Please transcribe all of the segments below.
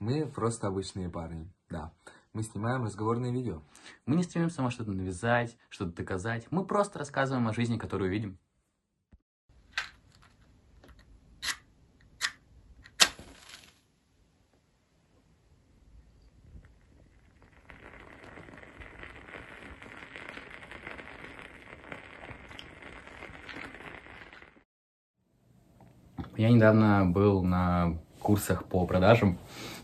Мы просто обычные парни, да. Мы снимаем разговорные видео. Мы не стремимся вам что-то навязать, что-то доказать. Мы просто рассказываем о жизни, которую видим. Я недавно был на курсах по продажам.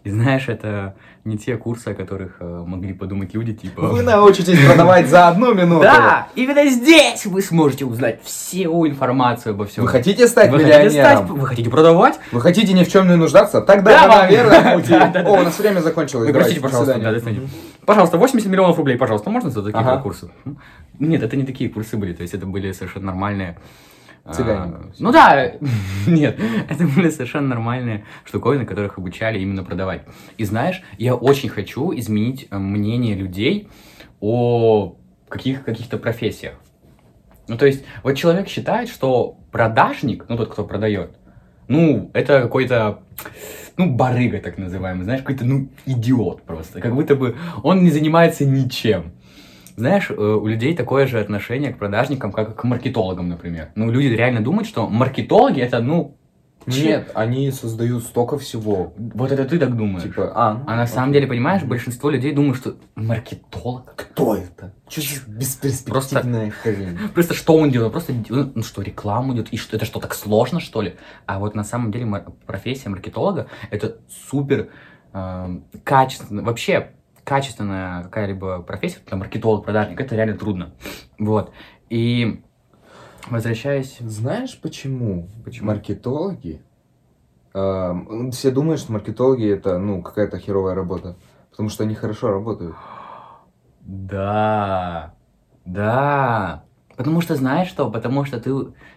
И знаешь, это не те курсы, о которых э, могли подумать люди, типа... Вы научитесь продавать за одну минуту. Да, именно здесь вы сможете узнать всю информацию обо всем. Вы хотите стать Вы хотите, миллионером? стать- вы хотите продавать? Вы хотите ни в чем не нуждаться? Тогда Да, наверное, на пути. О, у нас время закончилось. Простите, пожалуйста. Пожалуйста, 80 миллионов рублей, пожалуйста, можно за такие курсы? Нет, это не такие курсы были, то есть это были совершенно нормальные... а, Цыгане. Ну да, нет, это были совершенно нормальные штуковины, которых обучали именно продавать. И знаешь, я очень хочу изменить э, мнение людей о каких, каких-то профессиях. Ну, то есть, вот человек считает, что продажник, ну, тот, кто продает, ну, это какой-то, ну, барыга так называемый, знаешь, какой-то, ну, идиот просто. Как будто бы он не занимается ничем. Знаешь, э, у людей такое же отношение к продажникам, как к маркетологам, например. Ну, люди реально думают, что маркетологи это, ну, че- Нет, они создают столько всего. Вот это ты так думаешь. Типа, а, ну, А на самом деле, понимаешь, большинство людей думают, что маркетолог. кто это? Что за бесперспективная хрень? Просто что он делает? Просто ну, ну что, рекламу идет? И что, это что, так сложно, что ли? А вот на самом деле профессия маркетолога это супер эм, качественно, вообще качественная какая-либо профессия, там маркетолог, продажник, это реально трудно. Вот. И возвращаясь... Знаешь почему? Почему? Маркетологи. эм, все думают, что маркетологи это ну какая-то херовая работа. Потому что они хорошо работают. Да, да. Потому что знаешь что? Потому что ты,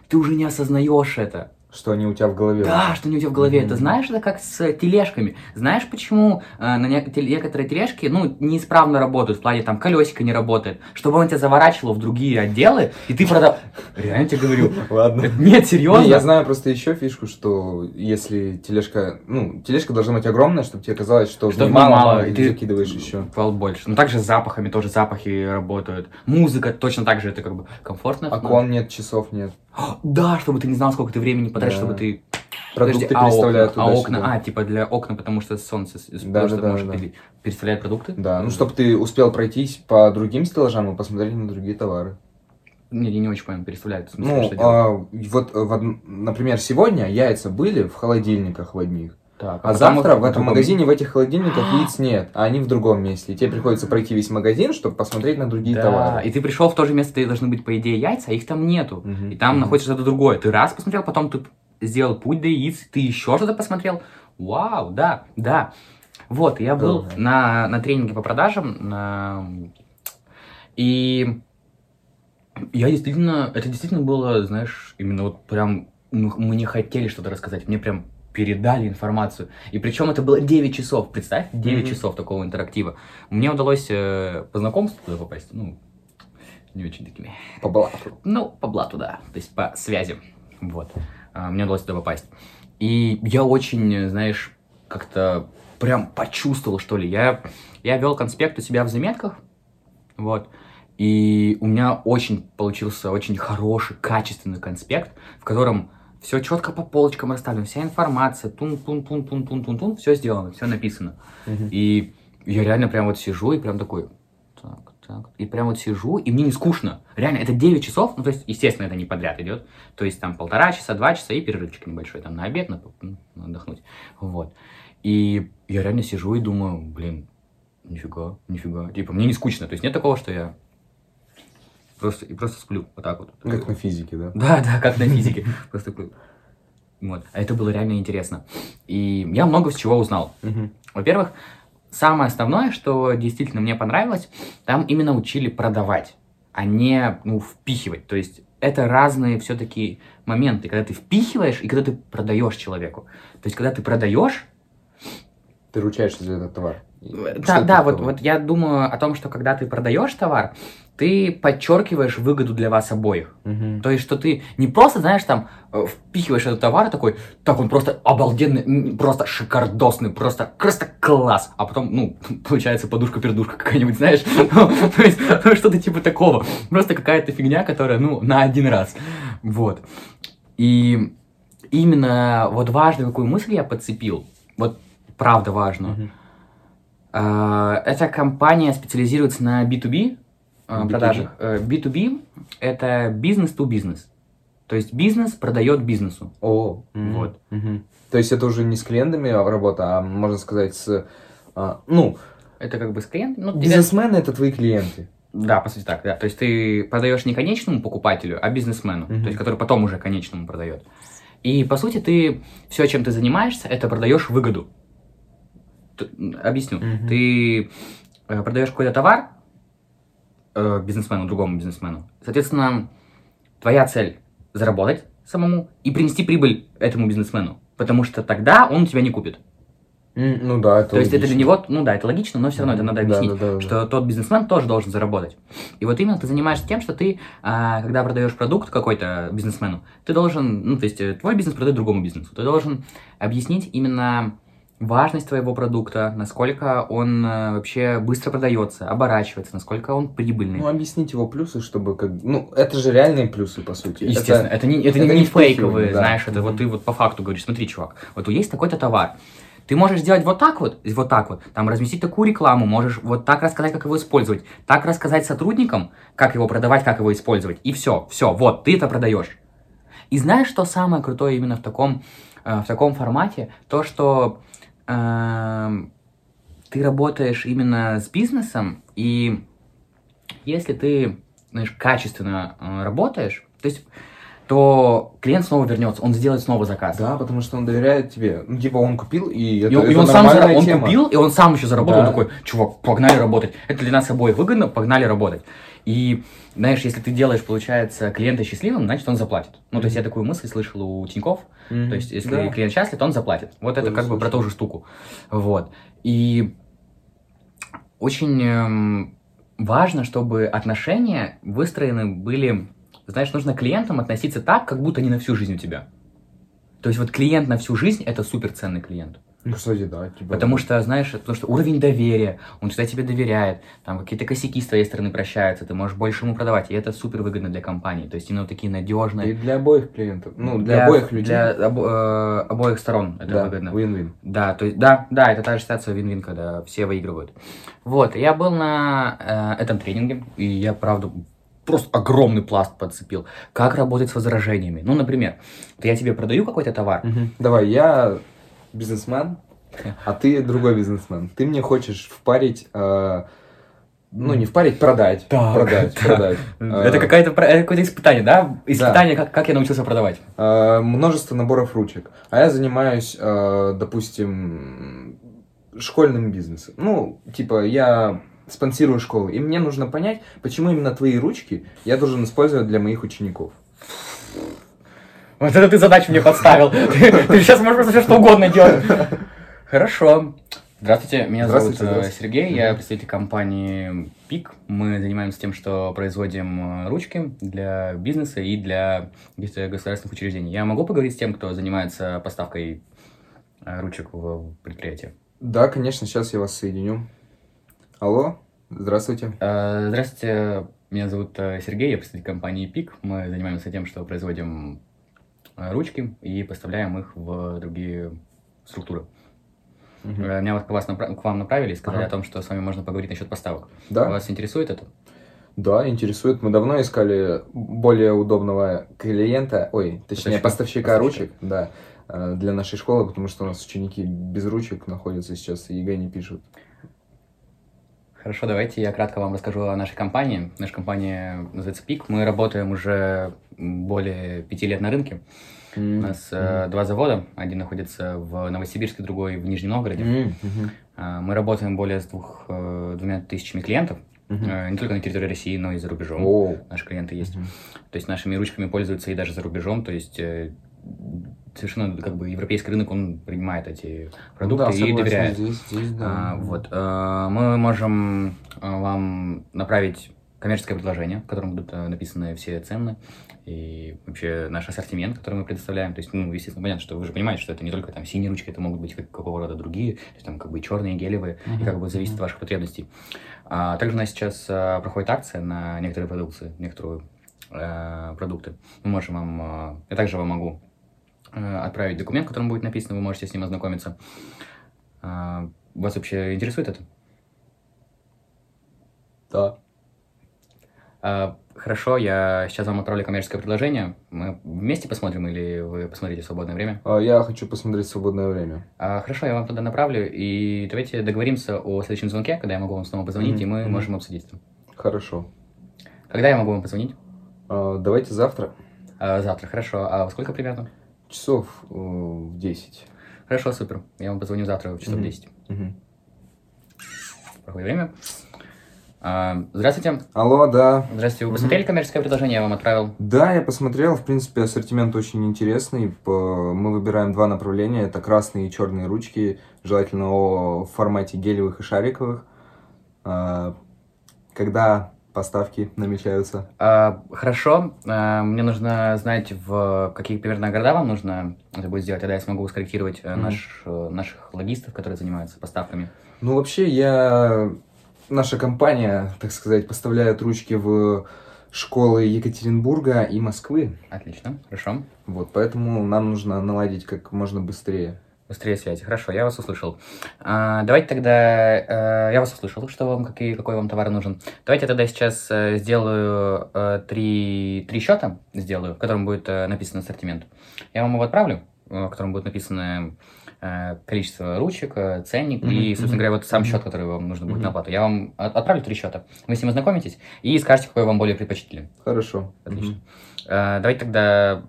ты уже не осознаешь это. Что они у тебя в голове. Да, что не у тебя в голове. Мгм. Это знаешь, это как с тележками. Знаешь, почему э, на некоторые тележки, ну, неисправно работают, в плане там колесико не работает, чтобы он тебя заворачивал в другие отделы, и ты продал... Реально тебе говорю. Ладно. Нет, серьезно? Не, я знаю просто еще фишку, что если тележка, ну, тележка должна быть огромная, чтобы тебе казалось, что, мало, мало, и ты- закидываешь еще. Пал больше. Ну, также с запахами, тоже запахи работают. Музыка точно так же, это как бы комфортно. Окон нет, часов нет. Да, чтобы ты не знал, сколько ты времени потратишь, Да. чтобы ты... Продукты Подожди, а переставляют окна, а окна, а, типа для окна, потому что солнце Да, что да, может да, пере- переставлять продукты? Да, ну, чтобы ты успел пройтись по другим стеллажам и посмотреть на другие товары. Не, я не очень понял, переставляют. В смысле, Ну, что а, вот, э, в например, сегодня яйца были в холодильниках в одних, Так, а потом завтра в этом другом- магазине в этих холодильниках яиц нет, а они в другом месте. И тебе приходится пройти весь магазин, чтобы посмотреть на другие Да, товары. и ты пришел в то же место, где должны быть, по идее, яйца, а их там нету. И там находится что-то другое. Ты раз посмотрел, потом ты сделал путь до яиц, ты еще что-то посмотрел. Вау, да, да. Вот, я был на, на тренинге по продажам, на- и я действительно, это действительно было, знаешь, именно вот прям, ну, мы не хотели что-то рассказать, мне прям передали информацию. И причем это было 9 часов, представь, 9 Мгм. часов такого интерактива. Мне удалось э, по знакомству туда попасть, ну, не очень такими По блату. ну, по блату, да. То есть по связи. Вот. А, Мне удалось туда попасть. И я очень, знаешь, как-то прям почувствовал, что ли. Я, я вел конспект у себя в заметках. Вот. И у меня очень получился очень хороший, качественный конспект, в котором все четко по полочкам расставлено, вся информация, тун-тун-тун-тун-тун-тун-тун, все сделано, все написано. Мгм. И я реально прям вот сижу и прям такой, так, так, и прям вот сижу, и мне не скучно. Реально, это 9 часов, ну, то есть, естественно, это не подряд идет. То есть, там, полтора часа, два часа и перерывчик небольшой, там, на обед, на, ну, на отдохнуть. Вот. И я реально сижу и думаю, блин, нифига, нифига. Типа, мне не скучно. То есть, нет такого, что я просто, и просто сплю вот так вот. Как на физике, да? Да, да, как на физике. Просто такой. Вот. А это было реально интересно. И я много с чего узнал. Во-первых, самое основное, что действительно мне понравилось, там именно учили продавать, а не ну, впихивать. То есть это разные все-таки моменты, когда ты впихиваешь и когда ты продаешь человеку. То есть когда ты продаешь, Ты ручаешься за этот товар. Да, да, вот, вот я думаю о том, что когда ты продаешь товар, ты подчеркиваешь выгоду для вас обоих. Мгм. То есть, что ты не просто, знаешь, там, э, впихиваешь этот товар такой, так, он просто обалденный, просто шикардосный, просто, просто класс. А потом, ну, получается подушка-пердушка какая-нибудь, знаешь? То есть, ну, что-то типа такого. Просто какая-то фигня, которая, ну, на один раз. Вот. И именно вот важную какую мысль я подцепил, вот правда важную, Эта компания специализируется на B2B а, B2B. продажах. Э, B2B – это бизнес to бизнес. То есть бизнес продает бизнесу. О, мгм. Вот. Мгм. То есть это уже не с клиентами работа, а можно сказать с... а, ну, Это как бы с клиентом. Ну, бизнесмены это твои клиенты. Да, по сути так, да. То есть ты продаешь не конечному покупателю, а бизнесмену, Мгм. то есть который потом уже конечному продает. И по сути ты все, чем ты занимаешься, это продаешь выгоду. Объясню. Мгм. Ты э, продаешь какой-то товар э, бизнесмену, другому бизнесмену. Соответственно, твоя цель заработать самому и принести прибыль этому бизнесмену, потому что тогда он тебя не купит. Ну да, это То есть это для логично. него, ну да, это логично, но все равно это надо Да, объяснить, да, да, да. что тот бизнесмен тоже должен заработать. И вот именно ты занимаешься тем, что ты, а, когда продаешь продукт какой-то бизнесмену, ты должен, ну то есть э, твой бизнес продает другому бизнесу, ты должен объяснить именно важность твоего продукта, насколько он э, вообще быстро продается, оборачивается, насколько он прибыльный. Ну, объяснить его плюсы, чтобы как... Ну, это же реальные плюсы, по сути. Естественно, это, не, это, это не, не фейковые, да. знаешь, это вот Мгм. ты вот по факту говоришь, смотри, чувак, вот есть такой-то товар, ты можешь сделать вот так вот, вот так вот, там разместить такую рекламу, можешь вот так рассказать, как его использовать, так рассказать сотрудникам, как его продавать, как его использовать, и все, все, вот, ты это продаешь. И знаешь, что самое крутое именно в таком, э, в таком формате? То, что ты работаешь именно с бизнесом, и если ты, знаешь, качественно э, работаешь, то есть, то клиент снова вернется, он сделает снова заказ. Да, потому что он доверяет тебе. Ну, типа, он купил, и это, И, он- и это он сам зара- он тема. купил, и он сам еще заработал. Да. Он такой, чувак, погнали работать. Это для нас обоих выгодно, погнали работать. И, знаешь, если ты делаешь, получается, клиента счастливым, значит, он заплатит. Ну, то есть я такую мысль слышал у Тиньков. Мгм. То есть, если Да. клиент счастлив, то он заплатит. Вот это Тоже как бы про ту же штуку. Вот. И очень эм, важно, чтобы отношения выстроены были... Знаешь, нужно к клиентам относиться так, как будто они на всю жизнь у тебя. То есть вот клиент на всю жизнь – это суперценный клиент. Ну, кстати, да. Типа, Потому что, знаешь, потому что уровень доверия, он всегда тебе доверяет, там какие-то косяки с твоей стороны прощаются, ты можешь больше ему продавать, и это супер выгодно для компании. То есть именно такие И надежные. для обоих клиентов. Ну, для, обоих людей. Для обо- э, обоих сторон это да, выгодно. win-win. Да, то есть, да, да, это та же ситуация вин-вин, когда все выигрывают. Вот, я был на э, этом тренинге, и я, правда, просто огромный пласт подцепил. Как работать с возражениями. Ну, например, вот я тебе продаю какой-то товар, Мгм. Давай, я бизнесмен, а ты другой бизнесмен. Ты мне хочешь впарить, э, ну не впарить, продать. Так, продать, так. продать. Это какое-то какое-то испытание, да? Испытание, как, как я научился продавать. э, множество наборов ручек. А я занимаюсь, э, допустим, школьным бизнесом. Ну, типа, я спонсирую школы, и мне нужно понять, почему именно твои ручки я должен использовать для моих учеников. Вот это ты задачу мне подставил. Ты, сейчас можешь все что угодно делать. Хорошо. Здравствуйте, меня Здравствуйте, зовут э, здравствуйте. Сергей, я представитель компании ПИК. Мы занимаемся тем, что производим э, ручки для бизнеса и для государственных учреждений. Я могу поговорить с тем, кто занимается поставкой э, ручек в предприятие? Да, конечно, сейчас я вас соединю. Алло, здравствуйте. Э, Здравствуйте, меня зовут э, Сергей, я представитель компании ПИК. Мы занимаемся тем, что производим э, ручки и поставляем их в другие структуры. Э, Меня вот к, вас напра- к вам направили и сказали Ага. о том, что с вами можно поговорить насчет поставок. Да? Вас интересует это? Да, интересует. Мы давно искали более удобного клиента, ой, точнее, Поставщика. поставщика, ручек, да, для нашей школы, потому что у нас ученики без ручек находятся сейчас и ЕГЭ не пишут. Хорошо, давайте я кратко вам расскажу о нашей компании. Наша компания называется ПИК. Мы работаем уже более пяти лет на рынке. У нас э, два завода. Один находится в Новосибирске, другой в Нижнем Новгороде. Э, Мы работаем более с двух, э, двумя тысячами клиентов. Э, Не только на территории России, но и за рубежом. О, Наши клиенты есть. мгм. То есть нашими ручками пользуются и даже за рубежом. То есть совершенно как бы европейский рынок, он принимает эти продукты Да, и доверяет. Здесь, здесь, да. А, вот, э, мы можем э, вам направить коммерческое предложение, в котором будут э, написаны все цены и вообще наш ассортимент, который мы предоставляем. То есть, ну, естественно, понятно, что вы же понимаете, что это не только там синие ручки, это могут быть как- какого рода другие, то есть там как бы черные, гелевые, и Мгм, как бы зависит мгм. от ваших потребностей. А, также у нас сейчас э, проходит акция на некоторые продукции, некоторые продукты. Мы можем вам, я также вам могу отправить документ, в котором будет написано, вы можете с ним ознакомиться. А, вас вообще интересует это? Да. А, Хорошо, я сейчас вам отправлю коммерческое предложение. Мы вместе посмотрим или вы посмотрите в свободное время? А, Я хочу посмотреть в свободное время. А, Хорошо, я вам туда направлю, и давайте договоримся о следующем звонке, когда я могу вам снова позвонить, Мгм, и мы мгм. можем обсудить это. Хорошо. Когда я могу вам позвонить? А, Давайте завтра. А, Завтра, хорошо. А во сколько примерно? Часов э, в 10. Хорошо, супер. Я вам позвоню завтра в часов Мгм. 10. Мгм. Проходит время. А, Здравствуйте. Алло, да. Здравствуйте. Вы Мгм. посмотрели коммерческое предложение? Я вам отправил. Да, я посмотрел, в принципе, ассортимент очень интересный. Мы выбираем два направления, это красные и черные ручки, желательно о формате гелевых и шариковых. А, Когда поставки намечаются? А, Хорошо. А, Мне нужно знать, в какие примерно города вам нужно это будет сделать. Тогда я смогу скорректировать Мгм. наш, э, наших логистов, которые занимаются поставками. Ну, вообще, я... Наша компания, так сказать, поставляет ручки в школы Екатеринбурга и Москвы. Отлично. Хорошо. Вот, поэтому нам нужно наладить как можно быстрее. Быстрее связи. Хорошо, я вас услышал. А, давайте тогда... э, я вас услышал, что вам, какие, какой вам товар нужен. Давайте я тогда сейчас э, сделаю э, три, три счета, сделаю, в котором будет написан ассортимент. Я вам его отправлю, в котором будет написано количество ручек, ценник Мгм, и, собственно говоря, вот сам счет, который вам нужно будет Мгм. на оплату. Я вам от- отправлю три счета. Вы с ним ознакомитесь и скажете, какой вам более предпочтителен. Хорошо. Отлично. Э, давайте тогда...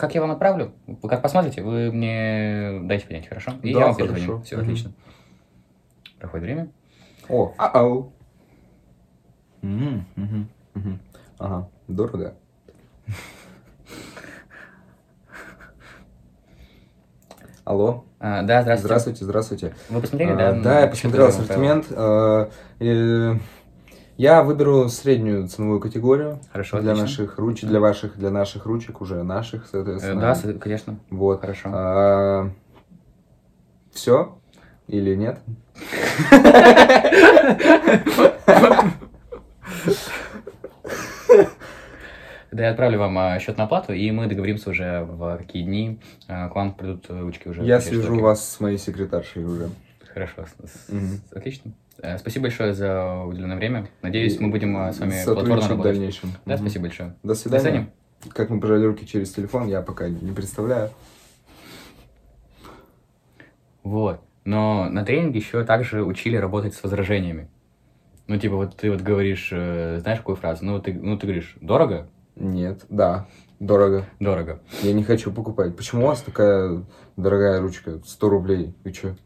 Как я вам отправлю? Вы как посмотрите, вы мне дайте понять, хорошо? И Да, я вам хорошо. перезвоню. Все, Мгм. отлично. Проходит время. О, ау. Мгм, мгм, мгм. Ага, дорого. Алло, А, да, здравствуйте. здравствуйте, здравствуйте. Вы посмотрели, А, да? Да, я посмотрел ассортимент. э, э, Я выберу среднюю ценовую категорию. Хорошо, для отлично. наших ручек, для ваших, для наших ручек уже наших, Э, соответственно. Да, с- конечно. Вот. Хорошо. Все или нет? Да, я отправлю вам а, счет на оплату, и мы договоримся уже, в какие дни а, к вам придут э, ручки уже. Я свяжу вас с моей секретаршей уже. Хорошо, отлично. Э, Спасибо большое за уделенное время. Надеюсь, И мы будем а, с вами платформно Сотрудничать в дальнейшем. Да, Мгм. спасибо большое. До До свидания. свидания. Как мы пожали руки через телефон, я пока не представляю. Вот. Но на тренинге еще также учили работать с возражениями. Ну, типа, вот ты вот говоришь, э, знаешь какую фразу? Ну, ты, ну, ты говоришь, дорого? Нет, да, дорого. Дорого. Я не хочу покупать. Почему у вас такая дорогая ручка? 100 рублей. Вы что?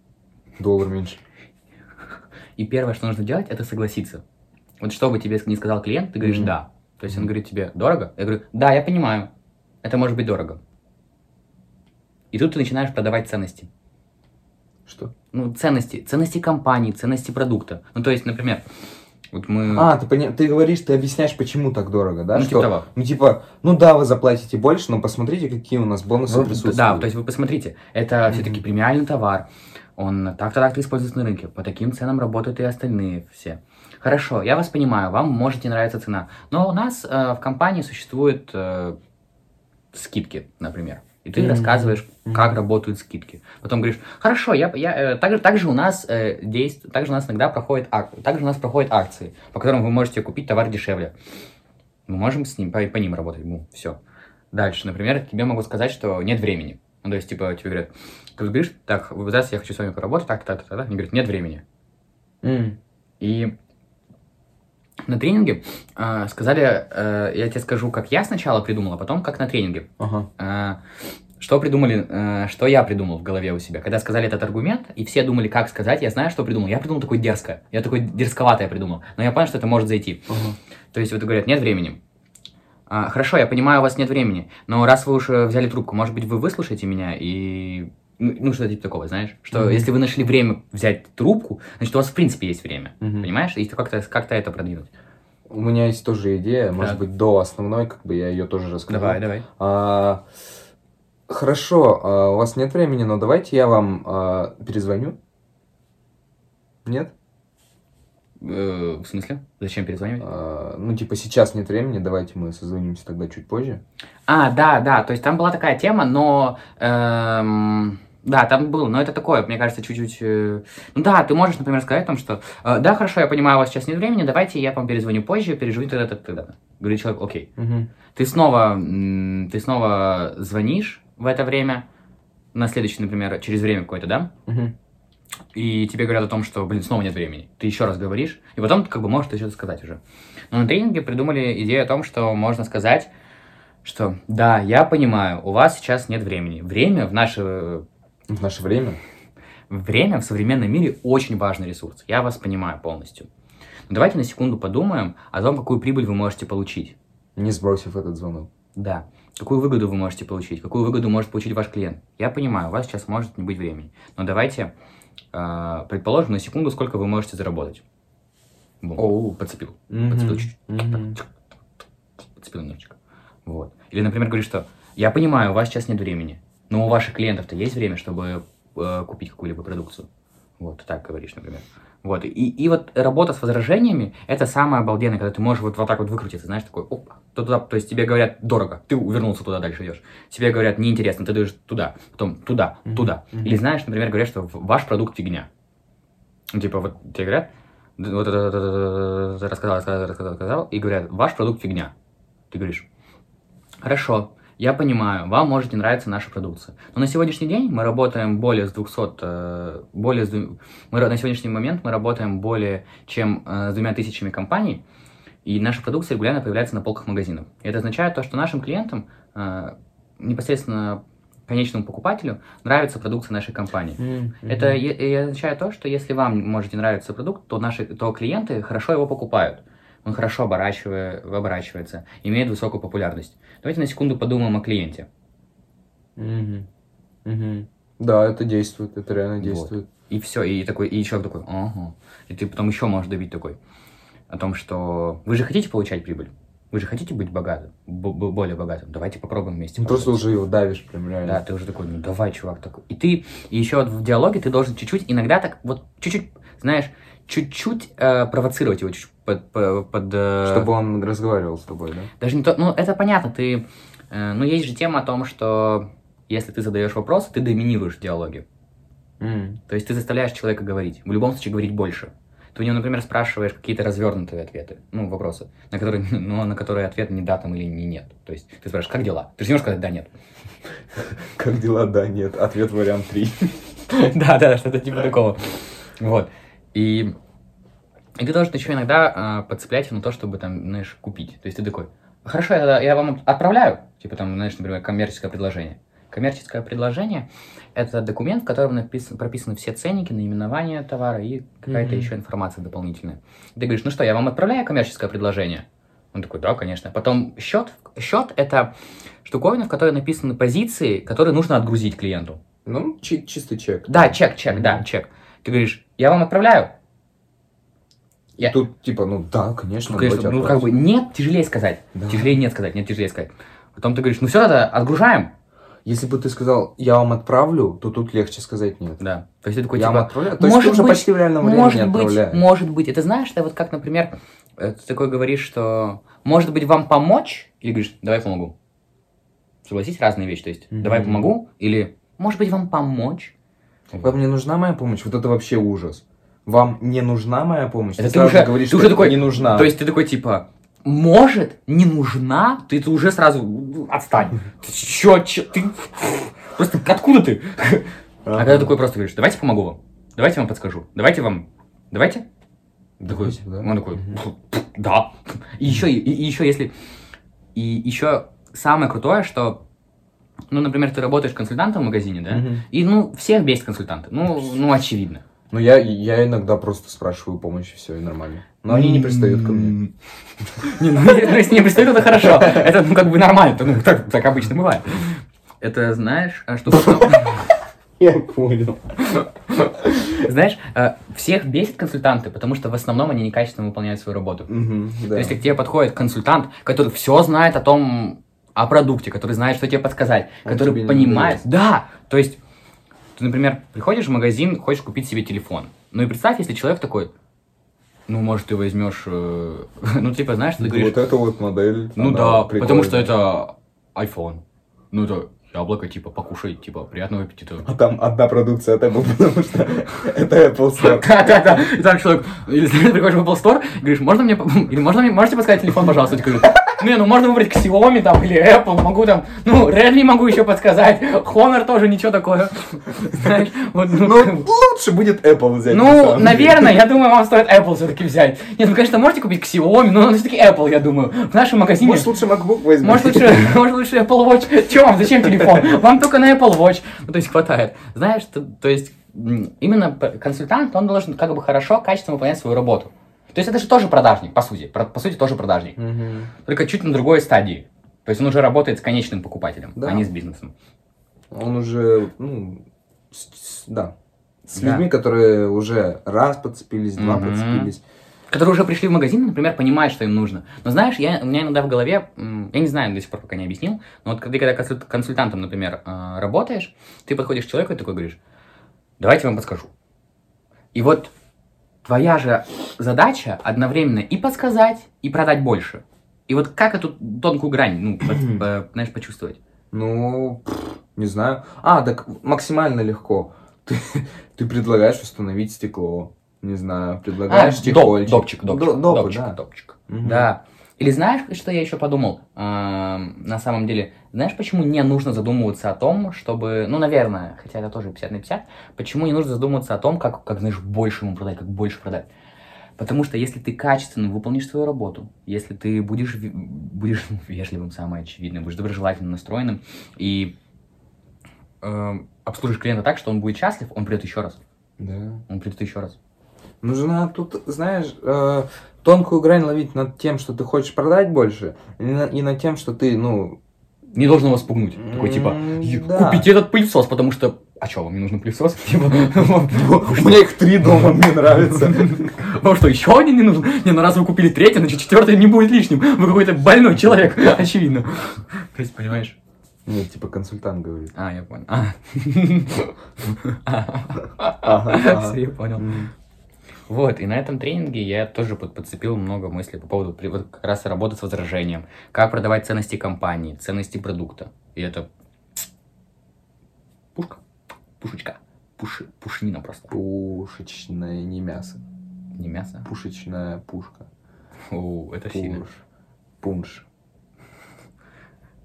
Доллар меньше. И первое, что нужно делать, это согласиться. Вот что бы тебе не сказал клиент, ты говоришь Мгм. «да». То есть он говорит тебе «дорого?» Я говорю «да, я понимаю, это может быть дорого». И тут ты начинаешь продавать ценности. Что? Ну, ценности. Ценности компании, ценности продукта. Ну, то есть, например, вот мы... А, ты, поня... ты говоришь, ты объясняешь, почему так дорого, да? ну, Что? типа того. Ну, типа, ну да, вы заплатите больше, но посмотрите, какие у нас бонусы Вы- присутствуют. да, то есть вы посмотрите, это Мгм. все-таки премиальный товар, он так-то так-то используется на рынке, по таким ценам работают и остальные все. Хорошо, я вас понимаю, вам может не нравиться цена, но у нас э, в компании существуют э, скидки, например. И ты Мгм. рассказываешь, как Мгм. работают скидки. Потом говоришь, хорошо, я, я, э, также, также у нас э, действ... также у нас иногда проходят ак... также у нас проходят акции, по которым вы можете купить товар дешевле. Мы можем с ним, по, по ним работать. Ну, все. Дальше, например, тебе могут сказать, что нет времени. Ну, то есть, типа, тебе говорят, ты говоришь, так, здравствуйте, я хочу с вами поработать, так, так, так, так. Они говорят, нет времени. М, И на тренинге э, сказали, э, я тебе скажу, как я сначала придумал, а потом как на тренинге. Ага. Э, что придумали, э, что я придумал в голове у себя? Когда сказали этот аргумент, и все думали, как сказать, я знаю, что придумал. Я придумал такой дерзко, я такой дерзковатое придумал, но я понял, что это может зайти. ага. То есть вот говорят, нет времени. А, хорошо, я понимаю, у вас нет времени, но раз вы уже взяли трубку, может быть, вы выслушаете меня и... Ну, ну, что-то типа такого, знаешь? Что Мгм. если вы нашли время взять трубку, значит, у вас в принципе есть время. Мгм. Понимаешь? И как-то как это продвинуть. У меня есть тоже идея, может Так. быть, до основной, как бы я ее тоже расскажу. давай. А, хорошо, а, у вас нет времени, но давайте я вам а, перезвоню. Нет? Э, в смысле? Зачем перезванивать? А, ну, типа, сейчас нет времени, давайте мы созвонимся тогда чуть позже. А, да, да, то есть там была такая тема, но... эм, да, там было, но это такое, мне кажется, чуть-чуть... э, Ну да, ты можешь, например, сказать о том, что э, да, хорошо, я понимаю, у вас сейчас нет времени, давайте я вам перезвоню позже, перезвоню тогда-то, тогда Говорит человек, окей. Ты снова, ты снова звонишь в это время, на следующий, например, через время какое-то, да? Мгм. И тебе говорят о том, что, блин, снова нет времени. Ты еще раз говоришь, и потом ты как бы можешь что-то сказать уже. Но на тренинге придумали идею о том, что можно сказать, что да, я понимаю, у вас сейчас нет времени. Время в наше В наше время. время в современном мире очень важный ресурс. Я вас понимаю полностью. Но давайте на секунду подумаем о том, какую прибыль вы можете получить. Не сбросив этот звонок. Да. Какую выгоду вы можете получить? Какую выгоду может получить ваш клиент? Я понимаю, у вас сейчас может не быть времени. Но давайте предположим на секунду, сколько вы можете заработать. Бум. Оу. Подцепил. Подцепил чуть-чуть. Подцепил немножечко. Вот. Или, например, говоришь, что я понимаю, у вас сейчас нет времени, но у ваших клиентов-то есть время, чтобы э, купить какую-либо продукцию. Вот, так говоришь, например. Вот, и, и вот работа с возражениями, это самое обалденное, когда ты можешь вот, вот так вот выкрутиться, знаешь, такой, оп, то туда, то есть тебе говорят дорого, ты увернулся туда, дальше идешь. Тебе говорят неинтересно, ты даешь туда, потом туда, туда. мгм. Или знаешь, например, говорят, что ваш продукт фигня. Ну, типа, вот тебе говорят, вот это, это, это, это, рассказал, рассказал, рассказал, рассказал, и говорят, ваш продукт фигня. Ты говоришь, хорошо, я понимаю, вам может не нравиться наша продукция. Но на сегодняшний день мы работаем более с 200, э, более с мы, на сегодняшний момент мы работаем более чем э, с двумя тысячами компаний, и наша продукция регулярно появляется на полках магазинов. И это означает то, что нашим клиентам, э, непосредственно конечному покупателю, нравится продукция нашей компании. Мгм. Это е- и означает то, что если вам может не нравиться продукт, то наши то клиенты хорошо его покупают. Он хорошо оборачивая- оборачивается, имеет высокую популярность. Давайте на секунду подумаем о клиенте. Мгм. Мгм. Да, это действует, это реально Вот. действует. И все, и такой, и человек такой, ага. И ты потом еще можешь добить такой. О том, что вы же хотите получать прибыль? Вы же хотите быть богатым, более богатым? Давайте попробуем вместе. Ну, просто поработать». уже его давишь прям реально. Да, ты уже такой, ну давай, чувак, такой. И ты, и еще вот в диалоге ты должен чуть-чуть, иногда так, вот чуть-чуть, знаешь, чуть-чуть э, провоцировать его, чуть-чуть под, по- под, э, Чтобы он разговаривал с тобой, да? даже не то, ну это понятно, ты, э, ну есть же тема о том, что если ты задаешь вопрос, ты доминируешь в диалоге. М. То есть ты заставляешь человека говорить, в любом случае говорить больше. Ты у него, например, спрашиваешь какие-то развернутые ответы, ну, вопросы, на которые, ну, на которые ответ не да там или не нет. То есть ты спрашиваешь, как дела? Ты же не можешь сказать да, нет. Как дела? Да, нет. Ответ вариант 3. Да, да, что-то типа такого. Вот. И, и ты должен еще иногда а, подцеплять на то, чтобы там, знаешь, купить. То есть ты такой, хорошо, я, я вам отправляю, типа там, знаешь, например, коммерческое предложение. Коммерческое предложение – это документ, в котором написан, прописаны все ценники, наименование товара и какая-то Мгм. еще информация дополнительная. Ты говоришь, ну что, я вам отправляю коммерческое предложение? Он такой, да, конечно. Потом счет. Счет – это штуковина, в которой написаны позиции, которые нужно отгрузить клиенту. Ну, чи- чистый чек. Да, чек, чек, да, Мгм. чек. Ты говоришь, я вам отправляю. Я- Тут, типа, ну да, конечно, Ну, конечно, ну как бы нет, тяжелее сказать. Да. Тяжелее нет сказать, нет, тяжелее сказать. Потом ты говоришь, ну все, тогда отгружаем. Если бы ты сказал, я вам отправлю, то тут легче сказать нет. Да. То есть ты такой, я вам типа, отправляю. То есть может ты уже быть, почти в реальном времени может быть, отправляешь. может быть. Это знаешь, это вот как, например, э, ты такой говоришь, что может быть вам помочь? Или говоришь, давай помогу. Согласись, разные вещи. То есть, Мгм. давай помогу, или может быть вам помочь? Вам не нужна моя помощь? Вот это вообще ужас. Вам не нужна моя помощь? Это ты сразу уже- говоришь, ты что уже такой- не нужна. То есть ты такой, типа, может, не нужна, ты, ты уже сразу отстань. Ты чё, чё, ты... Просто откуда ты? А когда такой просто говоришь, давайте помогу вам, давайте вам подскажу, давайте вам, давайте? Такой, Давайте, да. Он такой, да. И еще, и, и еще если... И еще самое крутое, что, ну, например, ты работаешь консультантом в магазине, да? Мгм. И, ну, всех бесит консультанты. Ну, ну, очевидно. Ну, я, я иногда просто спрашиваю помощи, все, и нормально. Но они не пристают ко мне. Не, ну, если не пристают, это хорошо. Это, ну, как бы нормально. Ну, так, так обычно бывает. Это, знаешь, а что... Я понял. Знаешь, э, всех бесит консультанты, потому что в основном они некачественно выполняют свою работу. Мгм, да. Если к тебе подходит консультант, который все знает о том, о продукте, который знает, что тебе подсказать, Он который тебе понимает. Да, то есть, ты, например, приходишь в магазин, хочешь купить себе телефон. Ну и представь, если человек такой, ну, может, ты возьмешь, э, ну, типа, знаешь, ты говоришь, Вот это вот модель. ну да, прикольная. потому что это iPhone. Ну, это яблоко, типа, покушай, типа, приятного аппетита. А там одна продукция от Apple, потому что это Apple Store. Да-да-да. И там человек, или ты приходишь в Apple Store, говоришь, можно мне, или можно мне, можете подсказать телефон, пожалуйста? Не, ну можно выбрать Xiaomi там, или Apple, могу там, ну, Redmi могу еще подсказать, Honor тоже ничего такое. Знаешь, вот, ну, Ну, лучше будет Apple взять. ну, наверное, я думаю, вам стоит Apple все-таки взять. Нет, ну, конечно, можете купить Xiaomi, но все-таки Apple, я думаю. В нашем магазине... Может, лучше MacBook возьмем. Может лучше, может лучше Apple Watch. Че вам, зачем телефон? Вам только на Apple Watch. Ну, то есть хватает. Знаешь, то, то есть именно консультант, он должен как бы хорошо, качественно выполнять свою работу. То есть это же тоже продажник, по сути. Про- по сути, тоже продажник. Мгм. Только чуть на другой стадии. То есть он уже работает с конечным покупателем, Да. а не с бизнесом. Он уже, ну, с- с- да. С Да. людьми, которые уже раз подцепились, два Мгм. подцепились. Которые уже пришли в магазин, например, понимают, что им нужно. Но знаешь, я, у меня иногда в голове, я не знаю, до сих пор пока не объяснил, но вот ты когда консуль- консультантом, например, э, работаешь, ты подходишь к человеку и такой говоришь, давайте я вам подскажу. И вот твоя же задача одновременно и подсказать, и продать больше. И вот как эту тонкую грань, ну, под- по- знаешь, почувствовать? Ну, не знаю. А, так максимально легко. Ты, ты предлагаешь установить стекло. Не знаю, предлагаешь А, доп- чехольчик. допчик, допчик, До- допы, допчик, да. допчик. Мгм. Да. Или знаешь, что я еще подумал? Эм, на самом деле, знаешь, почему не нужно задумываться о том, чтобы, ну, наверное, хотя это тоже 50 на 50, почему не нужно задумываться о том, как, как знаешь, больше ему продать, как больше продать? Потому что если ты качественно выполнишь свою работу, если ты будешь, будешь вежливым, самое очевидное, будешь доброжелательно настроенным и эм, обслужишь клиента так, что он будет счастлив, он придет еще раз. Да. Он придет еще раз. Нужно тут, знаешь, э, тонкую грань ловить над тем, что ты хочешь продать больше, и, на- и над тем, что ты, ну... Не должен вас пугнуть. Такой типа, М, «Е- да. купите этот пылесос, потому что... А что, вам не нужен пылесос? Типа, У меня их три дома, мне нравится. Вам что, еще один не нужен? Не, ну раз вы купили третий, значит четвертый не будет лишним. Вы какой-то больной человек, очевидно. То есть, понимаешь? Нет, типа консультант говорит. А, я понял. А. Я понял. Вот, и на этом тренинге я тоже под- подцепил много мыслей по поводу вот как раз работы с возражением, как продавать ценности компании, ценности продукта. И это пушка, пушечка, пуши, пушнина просто. Пушечное, не мясо. Не мясо. Пушечная пушка. О, это сильно. Пуш. Пунш.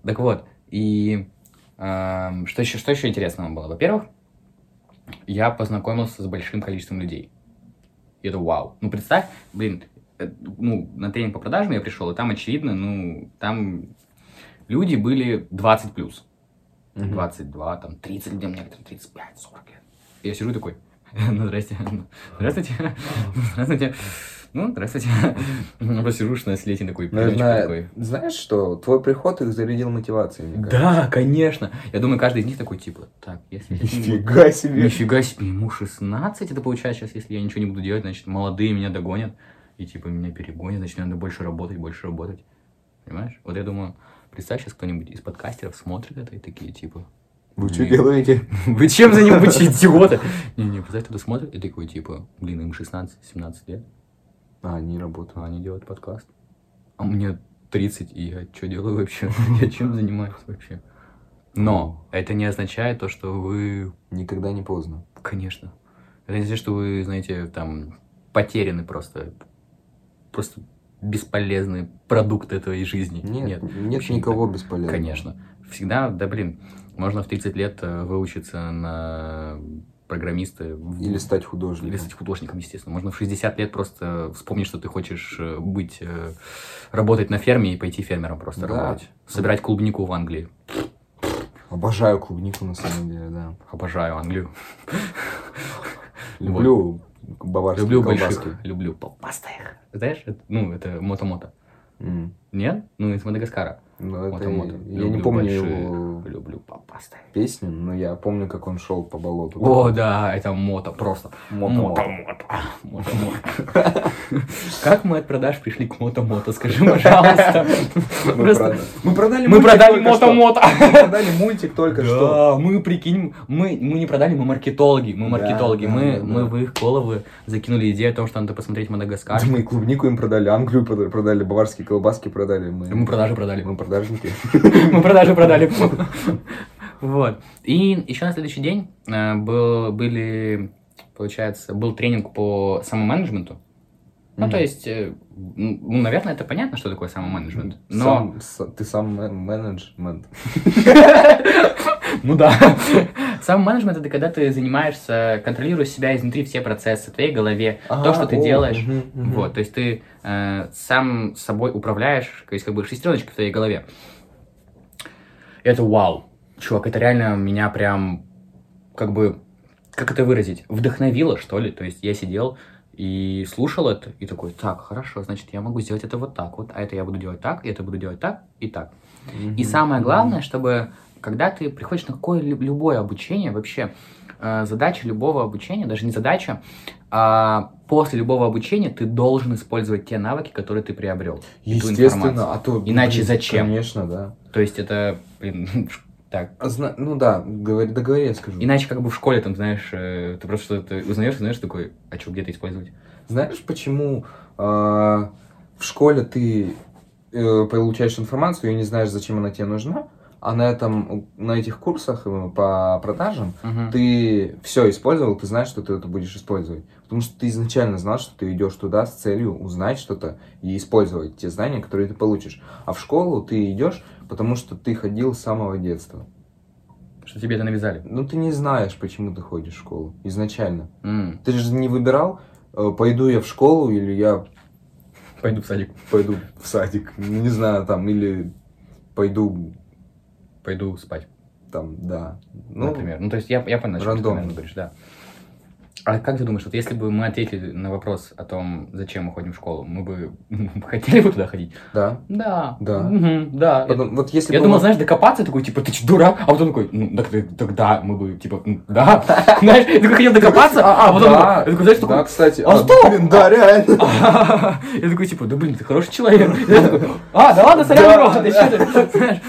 Так вот, и эм, что, еще, что еще интересного было? Во-первых, я познакомился с большим количеством людей. И это вау. Ну, представь, блин, э, ну, на тренинг по продажам я пришел, и там, очевидно, ну, там люди были 20 плюс. Мгм. 22, там, 30 людям, некоторым 35, 40 лет. И я сижу такой, ну, здрасте, ну, здравствуйте, ну, здравствуйте, ну, здравствуйте. Ну, просто сижу 16-летний такой, Наверное, такой. знаешь что? Твой приход их зарядил мотивацией, мне. Да, конечно. Я думаю, каждый из них такой, типа, так, если... Нифига себе. Нифига себе, ему 16, это получается сейчас, если я ничего не буду делать, значит, молодые меня догонят, и типа меня перегонят, значит, надо больше работать, больше работать. Понимаешь? Вот я думаю, представь, сейчас кто-нибудь из подкастеров смотрит это и такие, типа, Вы что делаете? вы чем занимаетесь, идиоты? Не-не, представь, кто-то смотрит и такой, типа, блин, им 16-17 лет, А, они работают. а они делают подкаст. А мне 30, и я что делаю вообще? Я чем занимаюсь вообще? Но это не означает то, что вы Никогда не поздно. Конечно. Это не значит, что вы, знаете, там, потеряны просто. Просто бесполезный продукт этой жизни. Нет, нет, вообще не никого бесполезного. Конечно. Всегда, да блин, можно в 30 лет э, выучиться на программиста. в- Или стать художником. или стать художником, естественно. Можно в 60 лет просто вспомнить, что ты хочешь э, быть, э, работать на ферме и пойти фермером просто Да. работать. Собирать клубнику в Англии. Обожаю клубнику на самом деле, да. Обожаю Англию. Люблю баварские Люблю колбаски. больших, люблю попастых. Знаешь, ну, это мото-мото. Нет? Ну, из Мадагаскара. Ну, это... Мото-мото. Я не Люблю помню большие, его Люблю попасться. песню, но я помню, как он шел по болоту. О, да, это мото просто. Мото-мото. Мото-мото. Как мы от продаж пришли к мото-мото, скажи, пожалуйста. Мы продали- Мы продали мото-мото. Мы продали мультик только что. Мы, прикинь, мы, не продали, мы маркетологи, мы маркетологи, мы, в их головы закинули идею о том, что надо посмотреть Мадагаскар. Да Мы клубнику им продали, Англию прода- продали, баварские колбаски продали. Мы, Мы продажи продали. Мы продажники. Мы продажи продали. Вот. И еще на следующий день э, был, были, получается, был тренинг по самоменеджменту. Ну, то есть, э, ну, наверное, это понятно, что такое самоменеджмент. Но, Сам- ты сам мен- менеджмент. ну да. Самоменеджмент это когда ты занимаешься, контролируешь себя изнутри все процессы в твоей голове, то, что ты А, о, делаешь. мгм, мгм. Вот, то есть ты э, сам собой управляешь, то есть как бы шестерочка в твоей голове. Это вау. Чувак, это реально меня прям, как бы, как это выразить, вдохновило, что ли. То есть я сидел и слушал это, и такой, так, хорошо, значит, я могу сделать это вот так вот, а это я буду делать так, и это буду делать так, и так. Мгм. И самое главное, чтобы когда ты приходишь на какое любое обучение, вообще э, задача любого обучения, даже не задача, а после любого обучения ты должен использовать те навыки, которые ты приобрел. Естественно, а то... Иначе блин, зачем? Конечно, да. То есть это, блин, так. А зна- Ну да, говори, договори, я скажу. Иначе как бы в школе там, знаешь, э, ты просто что-то узнаешь, знаешь, такой, а что, где-то использовать? Знаешь, почему а, в школе ты э, получаешь информацию и не знаешь, зачем она тебе нужна, а на этом, на этих курсах э, по продажам Мгм. ты все использовал, ты знаешь, что ты это будешь использовать. Потому что ты изначально знал, что ты идешь туда с целью узнать что-то и использовать те знания, которые ты получишь. А в школу ты идешь, потому что ты ходил с самого детства. Что тебе это навязали? Ну, ты не знаешь, почему ты ходишь в школу изначально. М, Ты же не выбирал, э, пойду я в школу или я Пойду в садик, пойду в садик, не знаю, там, или пойду пойду спать, там, да. Ну, например. Ну, то есть я, я понял, о чем ты примерно говоришь, да. А как ты думаешь, вот если бы мы ответили на вопрос о том, зачем мы ходим в школу, мы бы хотели бы туда ходить? да. Да. Да. Мгм, да. Я- Потом, вот если Я думал, вот- знаешь, докопаться, такой, типа, ты че, дурак? А потом такой, ну, так, так, так да, мы бы, типа, да. Знаешь, я такой хотел докопаться, а, а потом, да, я такой, знаешь, да, такой, кстати, а что? блин, да, реально. я такой, типа, да блин, ты хороший человек. Я а, да ладно, сорян, Да, ты да. что ты, знаешь.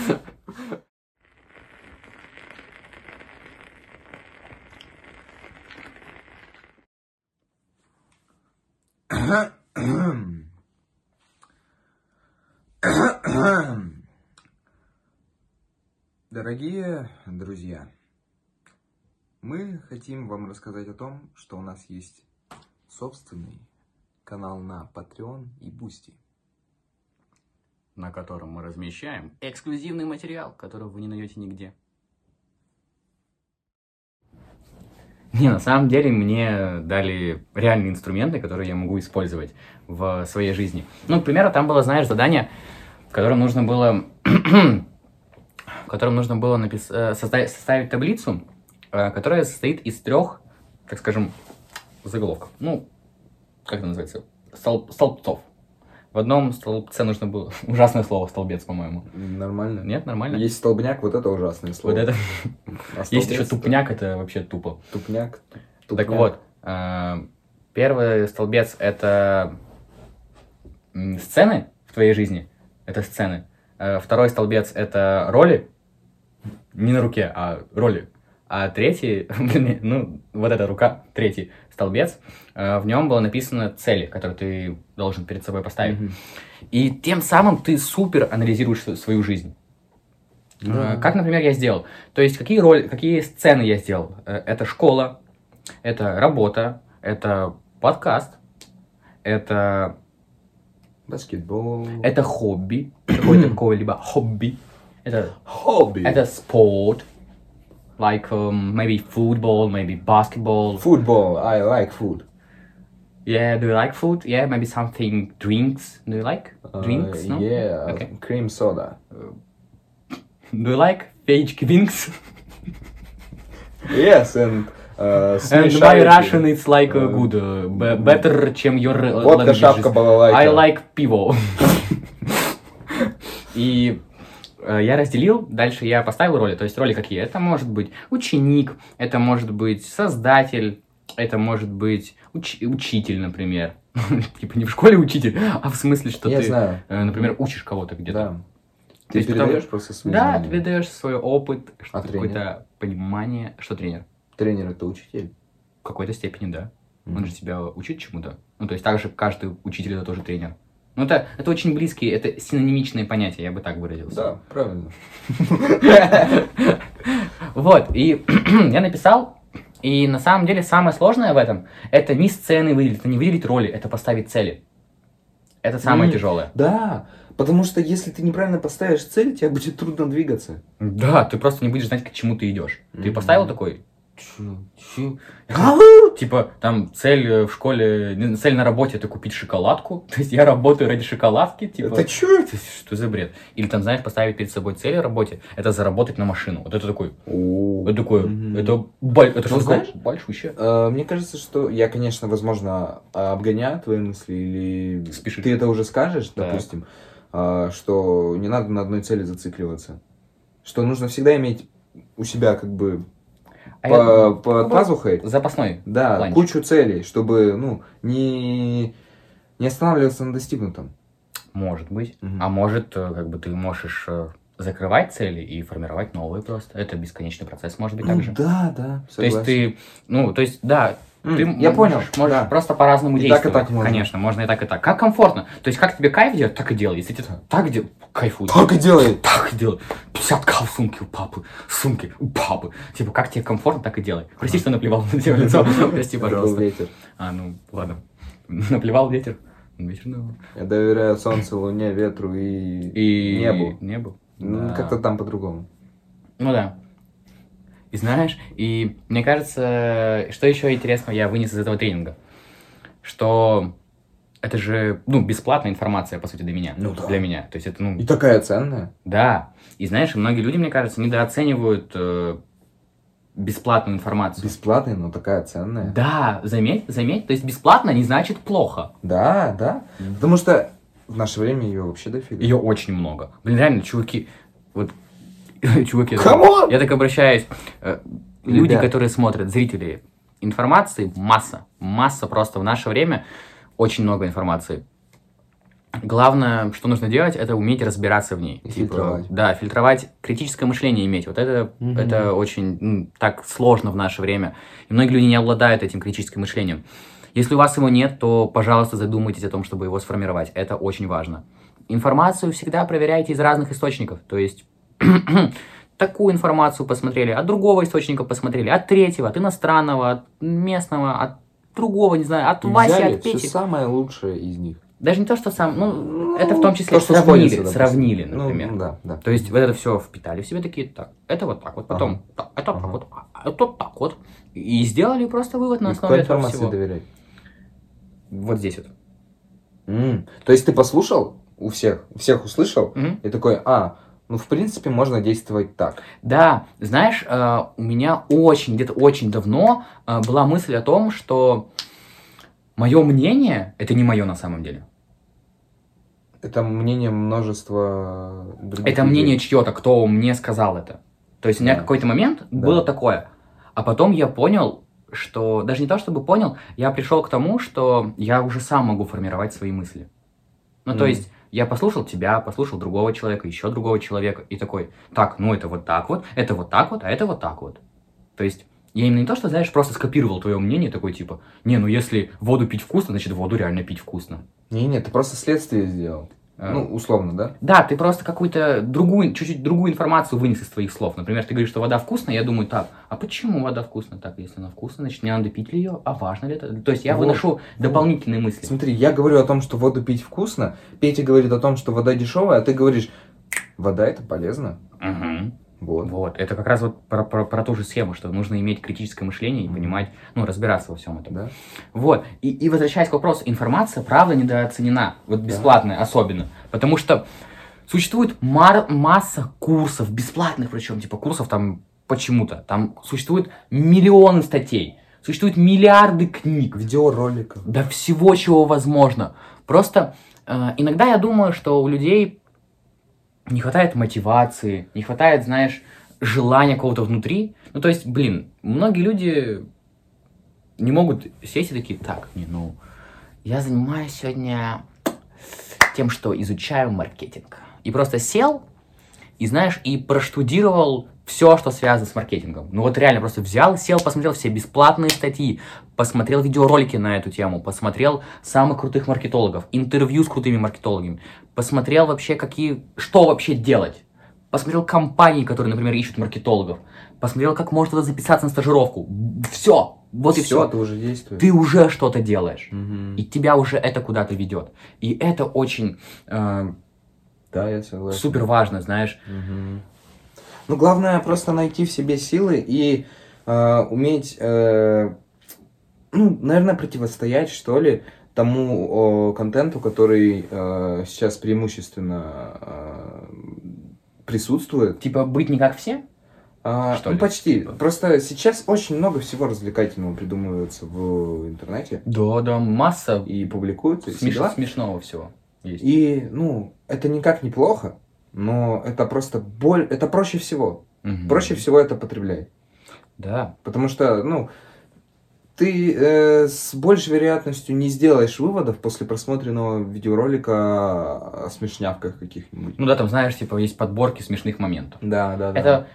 Дорогие друзья, мы хотим вам рассказать о том, что у нас есть собственный канал на Patreon и Boosty. На котором мы размещаем эксклюзивный материал, которого вы не найдете нигде. Не, на самом деле мне дали реальные инструменты, которые я могу использовать в своей жизни. Ну, к примеру, там было, знаешь, задание, в котором нужно было, в котором нужно было напис- э, составить, составить таблицу, э, которая состоит из трех, так скажем, заголовков. Ну, как это называется? Стол- столбцов. В одном столбце нужно было... Ужасное слово, столбец, по-моему. Нормально? Нет, нормально? Есть столбняк, вот это ужасное слово. Вот это... А Есть еще тупняк, это вообще тупо. Тупняк. Так тупняк. вот, э, первый столбец это сцены в твоей жизни. Это сцены. Э, Второй столбец это роли. Не на руке, а роли. А третий, блин, ну, вот эта рука, третий столбец, э, в нем было написано цели, которые ты должен перед собой поставить. Мгм. И тем самым ты супер анализируешь св- свою жизнь. Да. Э, Как, например, я сделал? То есть, какие роли, какие сцены я сделал? Э, Это школа, это работа, это подкаст, это, Баскетбол. это хобби, какое-то какое-либо хобби, это, хобби. это спорт, like um, maybe football, maybe basketball. Football. I like food. Yeah, do you like food? Yeah, maybe something drinks. Do you like Uh, drinks? no? Yeah, Okay. cream soda. Do you like fake wings? Yes, and Э, And my смешарики. Russian is like uh, Э, good, uh, be- better, чем your uh, Водка, languages. шапка, балалайка. I like пиво. И э, я разделил, дальше я поставил роли. То есть роли какие? Это может быть ученик, это может быть создатель, это может быть уч- учитель, например. Типа не в школе учитель, а в смысле, что Я ты, знаю. э, например, учишь кого-то где-то. Да. То Ты есть передаешь просто свои Да, знания. ты передаешь свой опыт, А какое-то понимание, что тренер. Тренер это учитель. В какой-то степени, да. Он же тебя учит чему-то. Ну, то есть также каждый учитель это тоже тренер. Ну, это, это очень близкие, это синонимичные понятия, я бы так выразился. Да, правильно. Вот, и я написал, и на самом деле самое сложное в этом, это не сцены выделить, это не выделить роли, это поставить цели. Это самое тяжелое. Да, потому что если ты неправильно поставишь цель, тебе будет трудно двигаться. Да, ты просто не будешь знать, к чему ты идешь. Ты поставил такой, чё, чё? Типа, там цель э, в школе, цель на работе это купить шоколадку. То есть я работаю ради шоколадки, типа. Это чё? Это Что за бред? Или там, знаешь, поставить перед собой цель в работе, это заработать на машину. Вот это такой, это такое, это, это что Ну, знаешь? знаешь, Большущее. Э, Мне кажется, что я, конечно, возможно, обгоняю твои мысли, или Спешишь. ты это уже скажешь, допустим, э, что не надо на одной цели зацикливаться. Что нужно всегда иметь у себя как бы А по, я- под ну, пазухой, Запасной. да, планчик. кучу целей, чтобы, ну, не, не останавливаться на достигнутом. Может быть. Мгм. А может, э, как бы ты можешь э, закрывать цели и формировать новые просто. Это бесконечный процесс, может быть, Ну, также. да, да, То есть согласен. ты, ну, то есть, да, М, ты я можешь, понял, можешь да. просто по-разному И так, и так можно. Конечно, можно и так, и так. Как комфортно. То есть, как тебе кайф делать, так и делай. Если тебе так делать, кайфуй. Так и делает. Так и делай. 50 к в сумке у папы. Сумки у папы. Типа, как тебе комфортно, так и делай. Прости, что наплевал на тебя в лицо. Прости, пожалуйста. ветер. А, ну, ладно. Наплевал ветер. Ветер, ну. Я доверяю солнцу, луне, ветру и, И небу. Небу. Ну, Да. Как-то там по-другому. Ну да. И знаешь, и мне кажется, что еще интересного я вынес из этого тренинга, что это же, ну, бесплатная информация, по сути, для меня. Ну да. Для меня. То есть это, ну, И такая ценная. да. И знаешь, многие люди, мне кажется, недооценивают э, бесплатную информацию. Бесплатная, но такая ценная. Да, заметь, заметь. То есть бесплатно не значит плохо. Да, да. Потому что в наше время ее вообще дофига. Ее очень много. Блин, реально, чуваки, вот, чуваки, Come on! я так обращаюсь, э, люди, Ребят. которые смотрят, зрители, информации масса, масса просто в наше время, очень много информации. Главное, что нужно делать, это уметь разбираться в ней. Типа, И фильтровать. Да, фильтровать, критическое мышление иметь. Вот это, Мгм. это очень м, так сложно в наше время. И многие люди не обладают этим критическим мышлением. Если у вас его нет, то, пожалуйста, задумайтесь о том, чтобы его сформировать. Это очень важно. Информацию всегда проверяйте из разных источников. То есть такую информацию посмотрели, от другого источника посмотрели, от третьего, от иностранного, от местного, от другого, не знаю, от И Васи, взяли от все Пети. самое лучшее из них. Даже не то, что сам, ну, это в том числе То, что сравнили, сходится, сравнили, Ну, например. да, да. То есть вот это все впитали в себе такие, так, это вот так вот, потом, так, это так Ага. вот, а это так вот. И сделали просто вывод на основе какой этого всего. доверять? Вот здесь вот. М, То есть ты послушал у всех, всех услышал, Мгм. и такой, а, ну, в принципе, можно действовать так. Да, знаешь, э, у меня очень, где-то очень давно э, была мысль о том, что мое мнение, это не мое на самом деле. Это мнение множества других Это людей. мнение чье-то, кто мне сказал это. То есть у меня Да. какой-то момент Да. было такое. А потом я понял, что даже не то чтобы понял, я пришел к тому, что я уже сам могу формировать свои мысли. Ну, то Мгм. есть я послушал тебя, послушал другого человека, еще другого человека, и такой, так, ну это вот так вот, это вот так вот, а это вот так вот. То есть я именно не то, что, знаешь, просто скопировал твое мнение, такой типа, не, ну если воду пить вкусно, значит воду реально пить вкусно. Не-не, ты просто следствие сделал. А, Ну, условно, да? Да, ты просто какую-то другую, чуть-чуть другую информацию вынес из твоих слов. Например, ты говоришь, что вода вкусная, я думаю, так, а почему вода вкусная? Так, если она вкусная, значит, мне надо пить ли ее? А важно ли это? То есть я Вот, выношу дополнительные мысли. Смотри, я говорю о том, что воду пить вкусно, Петя говорит о том, что вода дешевая, а ты говоришь, вода это полезно. Мгм. Вот. Вот, это как раз вот про, про- про ту же схему, что нужно иметь критическое мышление и Мгм. понимать, ну, разбираться во всем этом. Да? Вот, и, и возвращаясь к вопросу, информация, правда, недооценена, вот бесплатная особенно, потому что существует мар- масса курсов, бесплатных причем, типа курсов там почему-то. Там существует миллионы статей, существует миллиарды книг, Видеороликов. да всего, чего возможно. Просто э, иногда я думаю, что у людей не хватает мотивации, не хватает, знаешь, желания какого-то внутри. Ну, то есть, блин, многие люди не могут сесть и такие, так, не, ну, я занимаюсь сегодня тем, что изучаю маркетинг. И просто сел, и знаешь, и проштудировал все, что связано с маркетингом. Ну вот реально просто взял, сел, посмотрел все бесплатные статьи, посмотрел видеоролики на эту тему, посмотрел самых крутых маркетологов, интервью с крутыми маркетологами, посмотрел вообще, какие, что вообще делать. Посмотрел компании, которые, например, ищут маркетологов. Посмотрел, как можно записаться на стажировку. Все. Вот и все. ты уже действуешь. Ты уже что-то делаешь. Мгм. И тебя уже это куда-то ведет. И это очень э, Да, я согласен. супер важно, знаешь. Мгм. Ну, главное просто найти в себе силы и э, уметь, э, ну, наверное, противостоять, что ли, тому о, контенту, который э, сейчас преимущественно э, присутствует. Типа быть не как все. А, Что ну, ли? почти. Типа. Просто сейчас очень много всего развлекательного придумывается в интернете Да, да, масса и все смеш- смешного всего есть. И, ну, это никак не плохо, но это просто боль, это проще всего. Мгм. Проще всего это потреблять. Да. Потому что, ну, ты э, с большей вероятностью не сделаешь выводов после просмотренного видеоролика о смешнявках каких-нибудь. Ну да, там, знаешь, типа есть подборки смешных моментов. Да, да, да. Это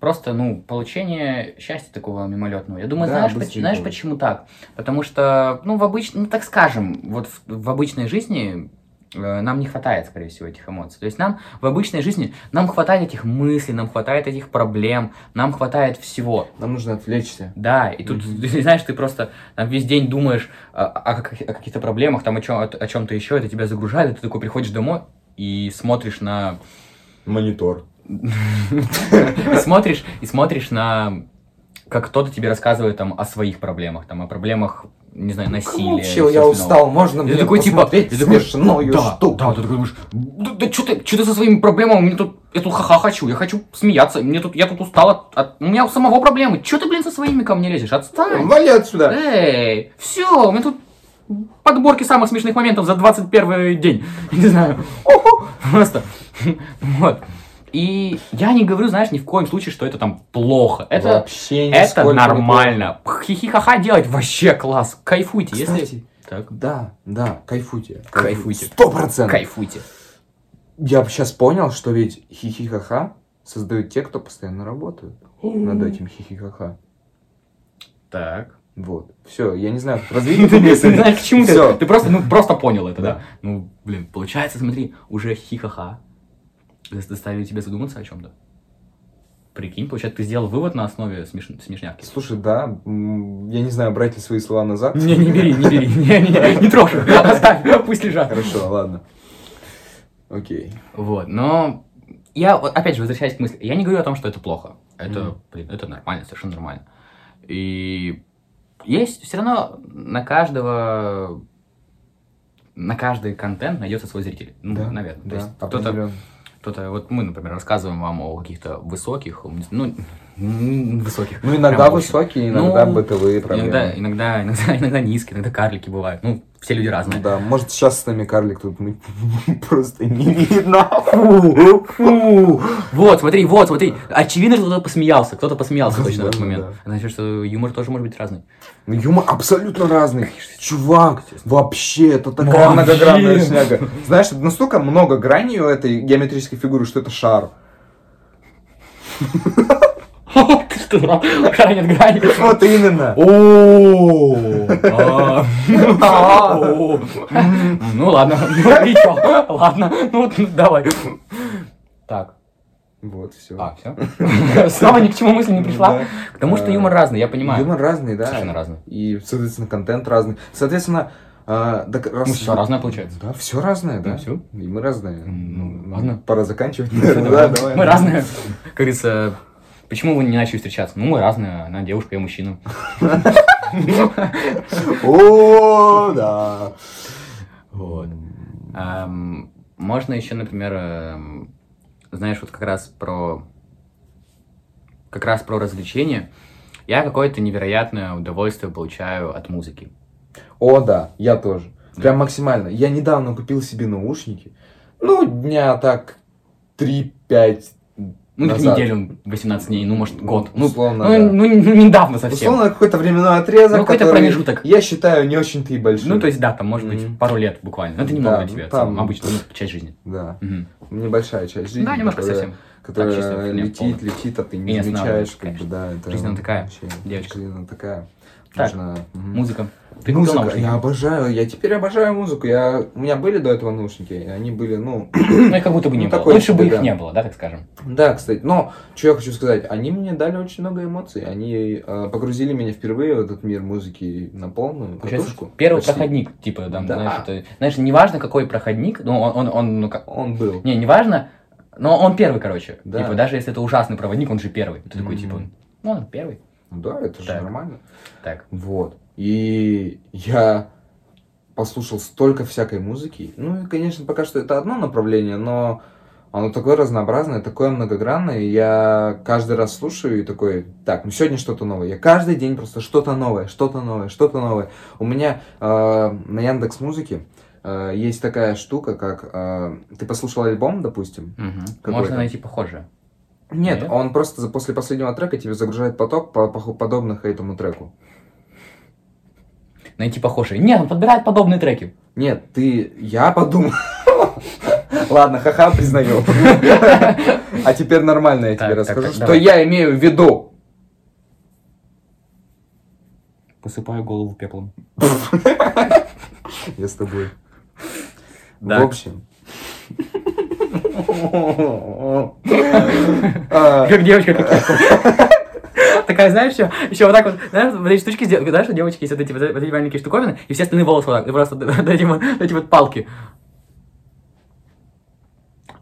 просто, ну, получение счастья такого мимолетного. Я думаю, Да, знаешь, поч- быстренько. знаешь, почему так? Потому что, ну, в обычном, ну, так скажем, вот в, в обычной жизни нам не хватает, скорее всего, этих эмоций. То есть нам в обычной жизни, нам хватает этих мыслей, нам хватает этих проблем, нам хватает всего. Нам нужно отвлечься. Да, и тут, ты знаешь, ты просто там весь день думаешь о, о как- о каких-то проблемах, там о, чем, о, чем-то еще, это тебя загружает, и ты такой приходишь домой и смотришь на... Монитор. смотришь, и смотришь на... Как кто-то тебе рассказывает там о своих проблемах, там о проблемах, не знаю, насилия. Вообще, я всего устал, можно Я мне такой, типа, я смешную да, штуку? да, ты такой думаешь, да, да что ты, что ты со своими проблемами, мне тут, я тут ха-ха хочу, я хочу смеяться, мне тут, я тут устал от, от- у меня у самого проблемы, что ты, блин, со своими ко мне лезешь, отстань. Вали отсюда! Эй, все, у меня тут подборки самых смешных моментов за 21 день. Не знаю. Просто. Вот. И я не говорю, знаешь, ни в коем случае, что это там плохо. Это, Вообще это не нормально. Хихихаха делать вообще класс. Кайфуйте. Кстати, Если... Так, Да, да, кайфуйте. Кайфуйте. Сто процентов. кайфуйте. Я сейчас понял, что ведь хихихаха создают те, кто постоянно работают над этим хихихаха. Так. Вот. Все, я не знаю, эту Ты мысль. знаешь, к чему ты? Ты просто, ну, просто понял это, Да. да? Ну, блин, получается, смотри, уже хихаха заставили тебя задуматься о чем-то. Прикинь, получается, ты сделал вывод на основе смеш- смешнявки. Слушай, да, я не знаю, брать ли свои слова назад. Не, не бери, не бери, не, не, не трожь, оставь, пусть лежат. Хорошо, ладно. Окей. Вот, но я, опять же, возвращаясь к мысли, я не говорю о том, что это плохо. Это, блин, это нормально, совершенно нормально. И есть все равно на каждого, на каждый контент найдется свой зритель. Ну, Да, наверное. То Да, есть кто-то. Кто-то, вот мы, например, рассказываем вам о каких-то высоких, ну, высоких. Ну, иногда высокие, иногда Ну, бытовые Иногда, проблемы. иногда, иногда, иногда низкие, иногда карлики бывают. Ну, все люди разные. да, может сейчас с нами карлик тут мы просто не видно. Фу, фу. Вот, смотри, вот, смотри. Очевидно, что кто-то посмеялся. Кто-то посмеялся точно в этот момент. Значит, что юмор тоже может быть разный. Ну, Юмор абсолютно разный. Чувак, вообще, это такая многогранная шняга. Знаешь, настолько много граней у этой геометрической фигуры, что это шар. Что, дурак? Шара нет грани. Вот именно. О, а, о. Ну ладно, ну и чё? Ладно, ну вот, давай. Так, Вот, все. а, все. Снова ни к чему мысль не пришла. К тому, что юмор разный, я понимаю. Юмор разный, да. Совершенно разный. И, соответственно, контент разный. Соответственно, а, да, раз- Ну, все разное получается. Да, все разное, да. Ну, всё. И мы разные. Ну, ладно. Пора заканчивать. Да, Да, давай. Мы разные. Как говорится, почему вы не начали встречаться? Ну, мы разные. Она девушка, я мужчина. О, да. Вот. Ам, Можно еще, например, эм, знаешь, вот как раз про как раз про развлечения, я какое-то невероятное удовольствие получаю от музыки. О, да, я тоже. Прям максимально. Я недавно купил себе наушники. Ну, дня так 3-5 Ну, назад. неделю, 18 дней, ну, может, год. Ну, условно, ну, да. ну, ну, недавно совсем. Условно, какой-то временной отрезок, Ну, какой-то промежуток. Я считаю, не очень-то и большой. Ну, то есть, да, там, может быть, Мгм. пару лет буквально. Но это немного Да, для тебя, там- обычно, ну, часть жизни. Да. Мгм. Небольшая часть жизни. Да, немножко которая, совсем. Которая чисто летит, полную. летит, а ты не не замечаешь, как бы, да. Это Жизнь она такая, вообще- девочка. Жизнь она такая. Так, Нужно-. Музыка. Ты купил Музыка, наушники? я обожаю, я теперь обожаю музыку. Я, у меня были до этого наушники, и они были, ну, Ну, их как будто бы не Ну, было. такой Лучше бы их да. не было, да, так скажем. Да, кстати, но что я хочу сказать, они мне дали очень много эмоций, они э, погрузили меня впервые в этот мир музыки на полную Получается, катушку. первый Почти. проходник, типа, там, Да. знаешь, это, знаешь, неважно, какой проходник, ну, он, он, он, ну, как, Он был. не, неважно, но он первый, короче. Да. Типа, даже если это ужасный проводник, он же первый. Ты такой, Мгм. типа, ну, он первый. Да, это же Так. нормально. Так. Вот. И я послушал столько всякой музыки. Ну и, конечно, пока что это одно направление, но оно такое разнообразное, такое многогранное. и Я каждый раз слушаю и такой, так, ну сегодня что-то новое. Я каждый день просто что-то новое, что-то новое, что-то новое. У меня э, на Яндекс Музыке э, есть такая штука, как э, ты послушал альбом, допустим. Какой-то. Можно найти похожее. Нет, Нет? он просто после последнего трека тебе загружает поток по- по- подобных этому треку. Найти похожее. Нет, он подбирает подобные треки. Нет, ты... Я подумал... Ладно, ха-ха, признаю. А теперь нормально я тебе расскажу, что я имею в виду. Посыпаю голову пеплом. Я с тобой. В общем... А, Как девочка, как. Такая, знаешь, еще, еще вот так вот, знаешь, вот эти штучки, сдел- знаешь, у девочки есть вот эти, вот эти маленькие штуковины, и все остальные волосы вот так, и просто вот эти вот, эти вот палки.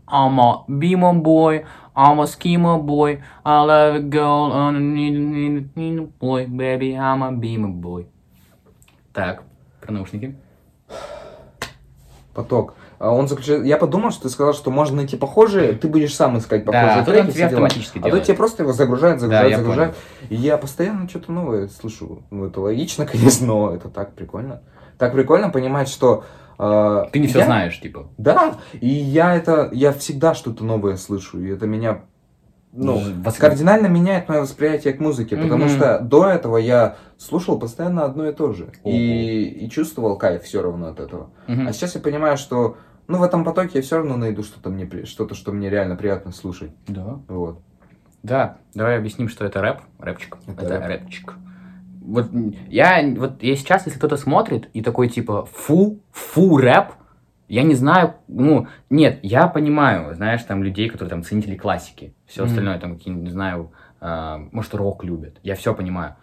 I'm a beamer boy, I'm a schemer boy, I love a girl, I need, need, need a boy, baby, I'm a beamer boy. Так, про наушники. Поток. А Он заключает... Я подумал, что ты сказал, что можно найти похожие, ты будешь сам искать Да, похожие а тут треки, он тебе все дела. автоматически А то тебе просто его загружает, Да, загружает, я. И я постоянно что-то новое слышу. Ну, это логично, конечно, но это так прикольно. Так прикольно понимать, что... э, Ты не все я- знаешь, типа. Да, и я это... Я всегда что-то новое слышу, и это меня... Ну, вас- кардинально меняет мое восприятие к музыке, потому Мгм. что до этого я слушал постоянно одно и то же. Ого. И, и чувствовал кайф все равно от этого. Мгм. А сейчас я понимаю, что ну, в этом потоке я все равно найду что-то мне что-то, что мне реально приятно слушать. Да. Вот. Да, давай объясним, что это рэп, рэпчик. Это Это, рэп. рэпчик. Вот я, вот я сейчас, если кто-то смотрит и такой типа фу, фу, рэп, я не знаю, ну, нет, я понимаю, знаешь, там людей, которые там ценители классики, все Мгм. остальное, там, какие не знаю, а, может, рок любят, я все понимаю.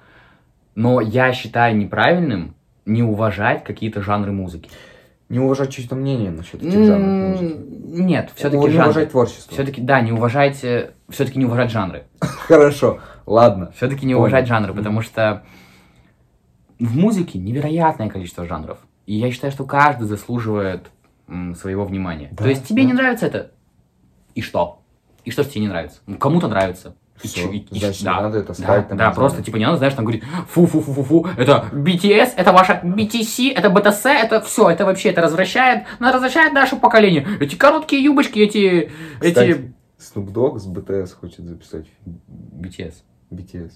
Но я считаю неправильным не уважать какие-то жанры музыки. Не уважать чье-то мнение насчет этих жанров музыки. Нет, все-таки не уважать творчество. Все-таки, да, не уважайте, все-таки не уважать жанры. Хорошо, ладно. Все-таки не уважать жанры, потому что в музыке невероятное количество жанров. И я считаю, что каждый заслуживает своего внимания. Да, То есть тебе да. не нравится это? И что? И что тебе не нравится? Ну, кому-то нравится. И чё- и- и- значит, не да, надо это да, там, да, не просто типа не надо, знаешь, там говорить фу-фу-фу-фу-фу, это BTS, это ваша BTC, это BTS, это все, это вообще, это развращает, ну, развращает наше поколение. Эти короткие юбочки, эти, эти... Кстати, Snoop Dogg с BTS хочет записать BTS. BTS.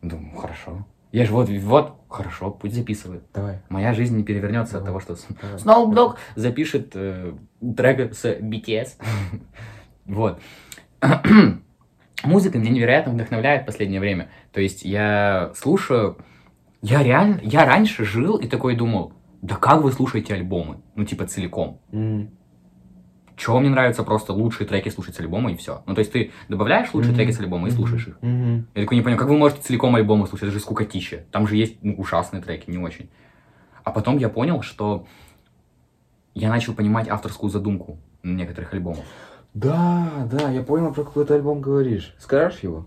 Думаю, хорошо. Я же вот, вот, хорошо, пусть записывает. Давай. Моя жизнь не перевернется от Давай. того, что. Snoop Dogg запишет э, трек с BTS. Вот. Музыка меня невероятно вдохновляет в последнее время. То есть я слушаю... Я реально... Я раньше жил и такой думал, да как вы слушаете альбомы? Ну, типа, целиком. М. Чего мне нравится просто лучшие треки слушать с альбома и все. Ну, то есть ты добавляешь лучшие Мгм. треки с альбома и слушаешь их. Мгм. Я такой не понимаю, как вы можете целиком альбомы слушать? Это же скукотища. Там же есть ну, ужасные треки, не очень. А потом я понял, что я начал понимать авторскую задумку некоторых альбомов. Да, да, я понял, про какой ты альбом говоришь. Скажешь его?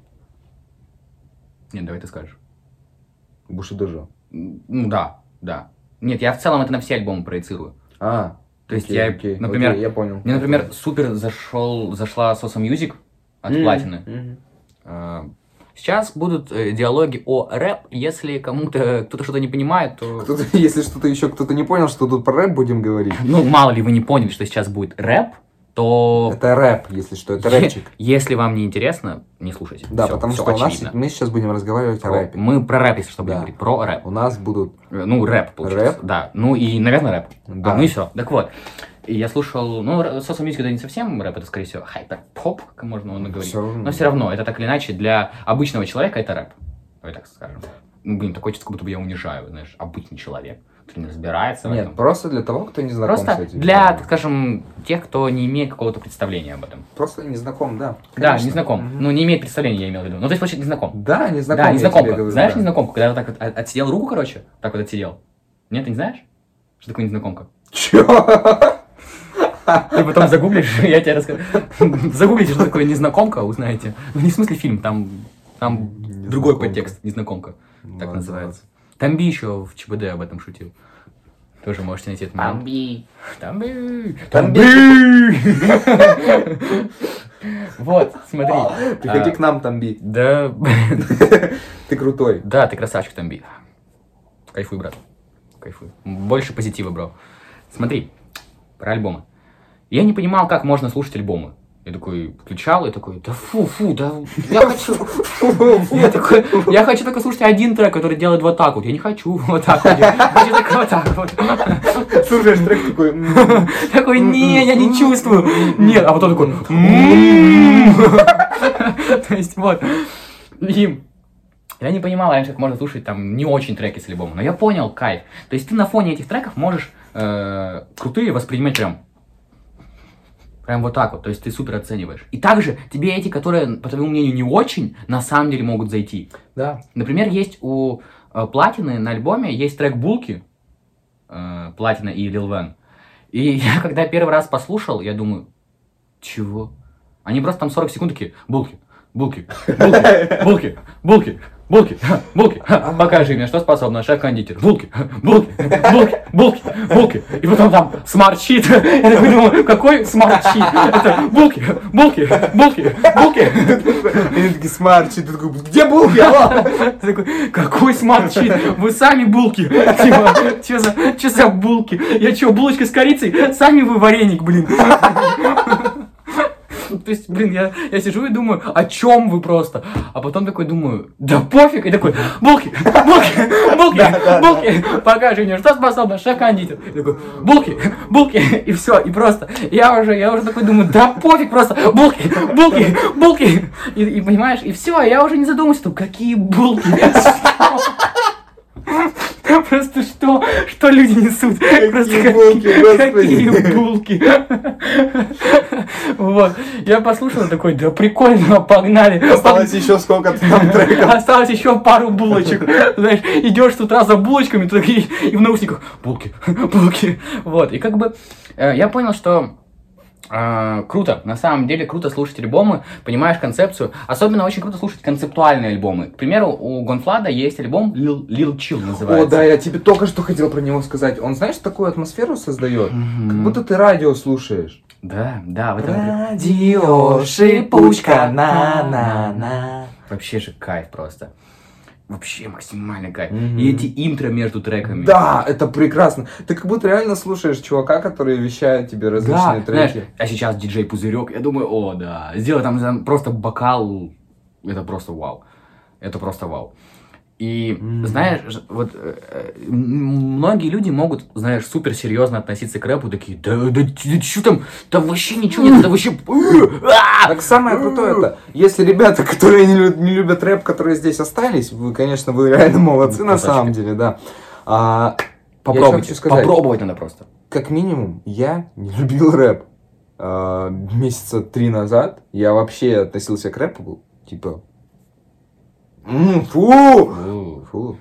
Нет, давай ты скажешь. Бушидожо. М, Ну да, да. Нет, я в целом это на все альбомы проецирую. А, То есть окей, я, окей, например, окей, я понял. мне, например, супер зашел, зашла Соса Music от М, Платины. Э, Сейчас будут э, диалоги о рэп. Если кому-то кто-то что-то не понимает, то... Кто-то, если что-то еще кто-то не понял, что тут про рэп будем говорить. Ну, мало ли вы не поняли, что сейчас будет рэп, то... Это рэп, если что, это рэпчик. Если вам не интересно, не слушайте. Да, Всё, потому всё что у нас, мы сейчас будем разговаривать о рэпе. Мы про рэп, если что, будем Да. говорить. Про рэп. У нас будут... Э, Ну, рэп, получается. Рэп? Да. Ну и, наверное, рэп. Да. А, ну и все. Так вот. Я слушал, ну, social music это не совсем рэп, это, скорее всего, хайпер-поп, как можно он говорить. Всё равно. Но все равно, это так или иначе, для обычного человека это рэп. Давай так скажем. Ну, блин, такое чувство, как будто бы я унижаю, знаешь, обычный человек, который не разбирается в Нет, этом. просто для того, кто не знаком с Просто этим. для, так скажем, тех, кто не имеет какого-то представления об этом. Просто не знаком, да. Да, Конечно. не знаком. Мгм. Ну, не имеет представления, я имел в виду. Ну, то есть, вообще, не знаком. Да, не знаком. да, тебе говорю, знаешь да. незнакомку, когда вот так вот от- отсидел руку, короче, так вот отсидел? Нет, ты не знаешь? Что такое незнакомка? Чё? Ты потом загуглишь, я тебе расскажу. Загуглите, что такое незнакомка, узнаете. Ну, не в смысле фильм, там, там другой подтекст, незнакомка, так называется. Тамби еще в ЧБД об этом шутил. Тоже можете найти этот момент. Тамби. Тамби. Тамби. Вот, смотри. Приходи А, к нам, Тамби. Да, Ты крутой. да, ты красавчик, Тамби. Кайфуй, брат. Кайфуй. Больше позитива, бро. Смотри, про альбомы. Я не понимал, как можно слушать альбомы. Я такой включал и такой, да фу, фу, да я хочу, я, такой, я хочу только слушать один трек, который делает вот так вот. Я не хочу вот так вот. Я хочу только вот так вот. Слушаешь трек такой... Такой, не, я не чувствую. Нет, а потом такой, то есть вот. И я не понимал раньше, как можно слушать там не очень треки с альбома, но я понял кайф. То есть ты на фоне этих треков можешь э, крутые воспринимать прям Прям вот так вот, то есть ты супер оцениваешь. И также тебе эти, которые, по твоему мнению, не очень, на самом деле могут зайти. Да. Например, есть у э, Платины на альбоме есть трек Булки, э, Платина и Лил Вен. И я когда первый раз послушал, я думаю, чего? Они просто там 40 секунд такие, булки, булки, булки, булки, булки, булки, булки, покажи мне, что способна шеф-кондитер, булки, булки, булки, булки, булки. И потом там smart shit. Я такой думаю, какой smart shit? Это булки, булки, булки, булки. Они такие smart shit, ты такой, где булки? Алло!» Ты такой, какой smart shit? Вы сами булки. Типа, что за, чё за булки? Я что, булочка с корицей? Сами вы вареник, блин. То есть, блин, я, я сижу и думаю, о чем вы просто? А потом такой думаю, да пофиг, и такой, булки, булки, булки, булки, покажи мне, что способна шеф-кондитер. И такой, булки, булки, и все, и просто, я уже, я уже такой думаю, да пофиг просто, булки, булки, булки, и, и понимаешь, и все, я уже не задумываюсь, что какие булки, Просто что? Что люди несут? Просто булки. Какие булки? Вот. Я послушал такой, да прикольно, погнали. Осталось еще сколько-то там треков. Осталось еще пару булочек. Знаешь, идешь с утра за булочками, такие, и в наушниках булки, булки. Вот. И как бы э, я понял, что э, круто, на самом деле круто слушать альбомы, понимаешь концепцию. Особенно очень круто слушать концептуальные альбомы. К примеру, у Гонфлада есть альбом Lil, Lil Chill называется. О, да, я тебе только что хотел про него сказать. Он, знаешь, такую атмосферу создает? Мгм. Как будто ты радио слушаешь. Да, да, в этом Радио, шипучка, на-на-на. вообще же кайф просто. Вообще максимальный кайф. Мгм. И эти интро между треками. Да, это прекрасно. Ты как будто реально слушаешь чувака, который вещает тебе Да, различные знаешь, треки. а сейчас диджей Пузырек, я думаю, о, да, сделай там, там просто бокал, это просто вау. Это просто вау. И, Мгм. знаешь, вот э, э, многие люди могут, знаешь, супер серьезно относиться к рэпу, такие, да, да, да, что там, там вообще ничего нет, это вообще... а!» Так самое крутое это, если ребята, которые не, лю- не любят рэп, которые здесь остались, вы, конечно, вы реально молодцы на самом деле, да. А, Попробуйте, сказать. попробовать надо просто. как минимум, я не любил рэп. А, месяца три назад я вообще относился к рэпу, типа, «М, фу, фу,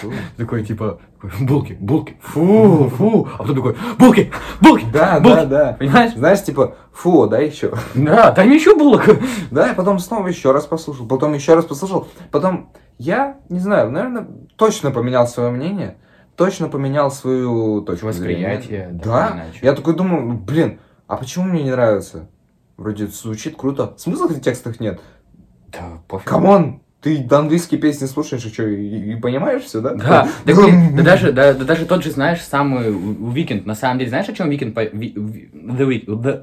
фу. Такой, типа, булки, булки, фу, фу, а потом такой, булки, булки, Да, булки. да, да. Понимаешь? Знаешь, типа, фу, да, еще. Да, дай мне еще булок. Да, и потом снова еще раз послушал, потом еще раз послушал. Потом я, не знаю, наверное, точно поменял свое мнение, точно поменял свою точку Восприятие, да, Да, я такой думаю, блин, а почему мне не нравится? Вроде звучит круто. Смысла в этих текстах нет. Да, пофиг. Come on! Ты английские песни слушаешь и что, и, и понимаешь все, да? Да, да, блин, да даже, да, да даже тот же, знаешь, самый Weekend, на самом деле, знаешь, о чем Weekend? по- The Week, the,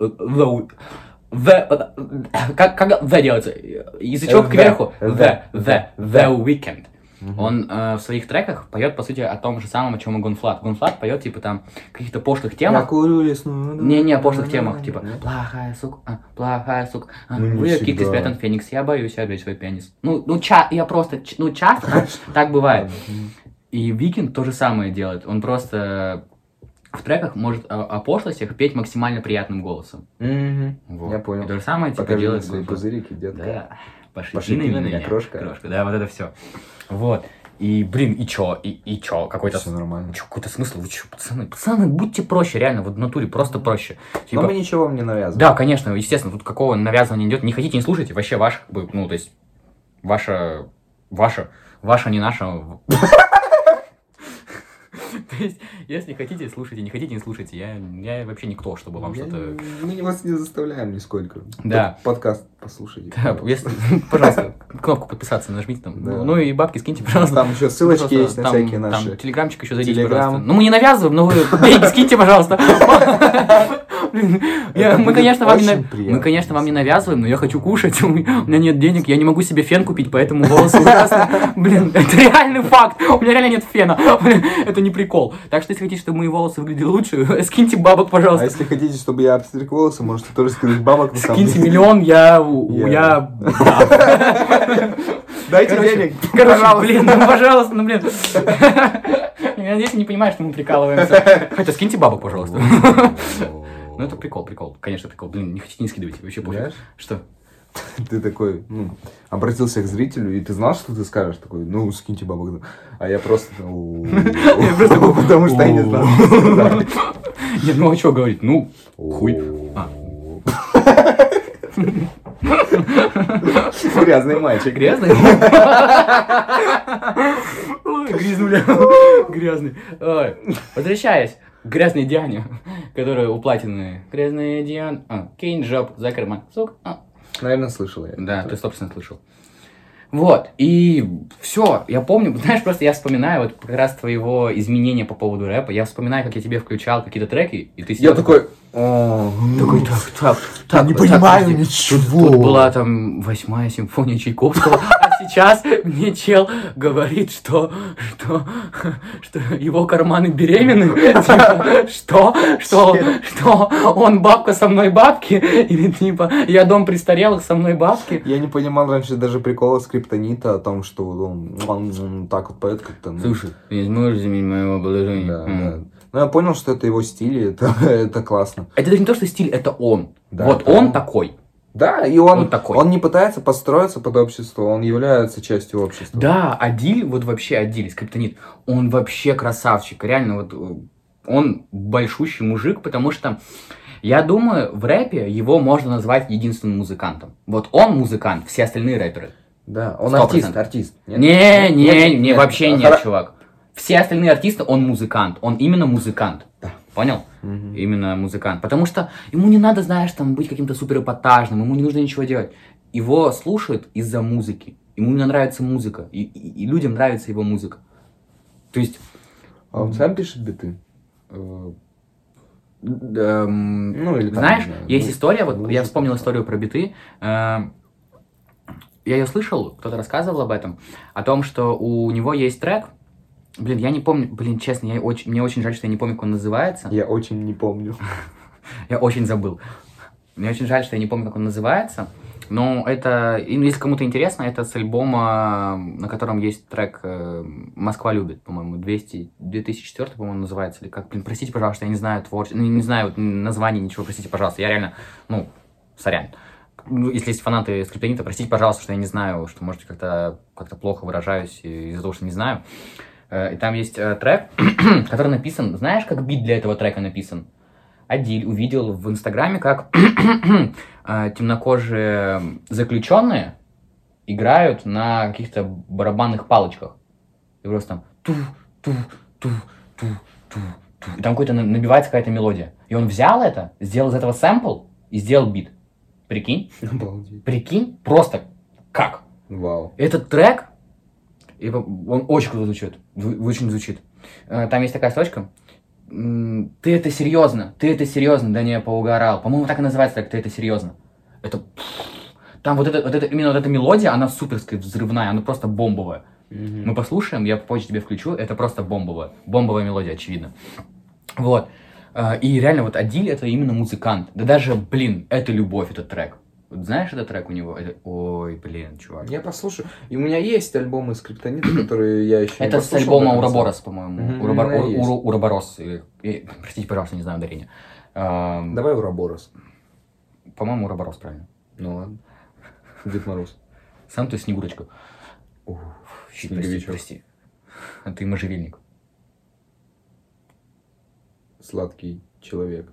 the, the, как, как the делается? Язычок The, кверху. the, The, the, the Weekend. Мгм. Он э, в своих треках поет, по сути, о том же самом, о чем и Гунфлат. Гунфлат поет, типа, там, каких-то пошлых Я темах. курю лесную... Не-не, о пошлых темах, типа, плохая сука, а, плохая сука, а, Ну, вы всегда. спрятан феникс, я боюсь облечь свой пенис. Ну, ну, ча, я просто, ну, часто так, бывает. И Викинг то же самое делает. Он просто в треках может о, о пошлостях петь максимально приятным голосом. Мгм. Вот. Я понял. И то же самое типа Покажи делает свои пузырики, детка. Да. Пошли, Пошли ты на меня, крошка. Да, вот это все. Вот. И, блин, и чё? И, и чё? Какой-то... Все нормально. Чё, какой-то смысл? Вы чё, пацаны? Пацаны, будьте проще, реально, вот в натуре просто проще. Типа, Но мы ничего вам не навязываем. да, конечно, естественно, тут какого навязывания идет. Не хотите, не слушайте, вообще ваше, как бы, ну, то есть, ваша, ваша, ваша, не наша. То есть, если хотите, слушайте, не хотите, не слушайте. Я, я вообще никто, чтобы вам что-то... Мы вас не заставляем нисколько. Да. Подкаст послушайте. Да, если, пожалуйста, кнопку подписаться нажмите там. Да. Ну, ну и бабки скиньте, пожалуйста. Там еще ссылочки Просто есть на там- всякие Там наши. телеграмчик еще зайдите, Телеграм. пожалуйста. Ну, мы не навязываем, но вы деньги скиньте, пожалуйста. Я- Мы, конечно, вам не приятно. мы, конечно, вам не навязываем, но я хочу кушать. У меня нет денег, я не могу себе фен купить, поэтому волосы ужасно. Блин, это реальный факт. У меня реально нет фена. Это не прикол. Так что, если хотите, чтобы мои волосы выглядели лучше, скиньте бабок, А пожалуйста. если хотите, чтобы я обстриг волосы, можете тоже скинуть бабок. Скиньте миллион, я... у- Я- Я... да. Дайте денег. Короче, пожалуйста. блин, ну пожалуйста, ну блин. Я надеюсь, не понимаешь, что мы прикалываемся. Хотя скиньте бабок, пожалуйста. Ну это прикол, прикол. Конечно, прикол. Блин, не хотите, не скидывайте. Вообще пофиг. Что? Ты такой, ну, обратился к зрителю, и ты знал, что ты скажешь? Такой, ну, скиньте бабок. А я просто... Я просто такой, Потому что я не знал. Нет, ну а что говорить? Ну, хуй. Грязный мальчик. Грязный? Грязнуля. Грязный. Ой. Возвращаясь грязной Диане, которая у платины. Грязная Диана. А, кинь жоп за карман. Сука. А. Наверное, слышал я. Да, ты 100% слышал. Вот, и все, я помню, знаешь, просто я вспоминаю вот как раз твоего изменения по поводу рэпа, я вспоминаю, как я тебе включал какие-то треки, и ты Я сидел такой... «О, такой, так, так, так, не так, понимаю ничего. Тут, была там восьмая симфония Чайковского, а сейчас мне чел говорит, что, что, что его карманы беременны. Типа, Что? Что? Что? Он бабка со мной бабки? Или типа, я дом престарелых со мной бабки? Я не понимал раньше даже прикола скриптонита о том, что он, он, так вот поет как-то. ну, Слушай, не сможешь заменить моего положения. Но я понял, что это его стиль, и это, это классно. Это даже не то, что стиль, это он. Да, вот это он он. такой. Да, и он, Он такой. он не пытается построиться под общество, он является частью общества. Да, Адиль, вот вообще Адиль, скриптонит, он вообще красавчик. Реально, вот э, он большущий мужик, потому что я думаю, в рэпе его можно назвать единственным музыкантом. Вот он музыкант, все остальные рэперы. Да, он Сто артист, процентов. артист. Нет? Не, не, не, Нет. вообще А, нет, хоро- чувак. Все остальные артисты, он музыкант. Он именно музыкант. Да. Понял? Мгм. Именно музыкант. Потому что ему не надо, знаешь, там быть каким-то супер эпатажным, ему не нужно ничего делать. Его слушают из-за музыки. Ему именно нравится музыка. И, и- и людям нравится его музыка. То есть... А он сам пишет биты? э, эм, Ну, или там, знаешь, знаю, есть ну, история, вот я вспомнил историю про биты. эм, я ее слышал, кто-то рассказывал об этом, о том, что у него есть трек. Блин, я не помню, блин, честно, я очень, мне очень жаль, что я не помню, как он называется. Я очень не помню. Я очень забыл. Мне очень жаль, что я не помню, как он называется. Но это, ну, если кому-то интересно, это с альбома, на котором есть трек э, «Москва любит», по-моему, 200, 2004, по-моему, называется, или как, блин, простите, пожалуйста, я не знаю творчество, не, не знаю название, ничего, простите, пожалуйста, я реально, ну, сорян. Ну, если есть фанаты скриптонита, простите, пожалуйста, что я не знаю, что, может, как-то как плохо выражаюсь из-за того, что не знаю. Э, И там есть э, трек, который написан, знаешь, как бит для этого трека написан? Адиль увидел в Инстаграме, как э, темнокожие заключенные играют на каких-то барабанных палочках. И просто там ту ту ту ту ту ту И там какой-то на- набивается какая-то мелодия. И он взял это, сделал из этого сэмпл и сделал бит. Прикинь? Обалдеть. Прикинь? Просто Как? Вау. Этот трек, и он очень круто звучит. Зв- Очень звучит. Э, Там есть такая строчка. Ты это серьезно, ты это серьезно, да не поугарал. По-моему, так и называется трек, ты это серьезно. Это... Там вот это, вот это, именно вот эта мелодия, она суперская, взрывная, она просто бомбовая. Мы послушаем, я позже тебе включу, это просто бомбовая. Бомбовая мелодия, очевидно. Вот. А, И реально, вот Адиль это именно музыкант. Да даже, блин, это любовь, этот трек. Вот знаешь этот трек у него? Это- Ой, блин, чувак. Я послушаю. И у меня есть альбомы скриптонита, которые я еще не Это с альбома. Ураборос, по-моему. Мгм, Урабор- Ураборос. или- э, Простите, пожалуйста, не знаю ударение. Ам, Давай Ураборос. По-моему, Ураборос, правильно. Ну ладно. Дед Мороз. Сам ты Снегурочка. Ух, Щит, прости, прости. А ты можжевельник. Сладкий человек.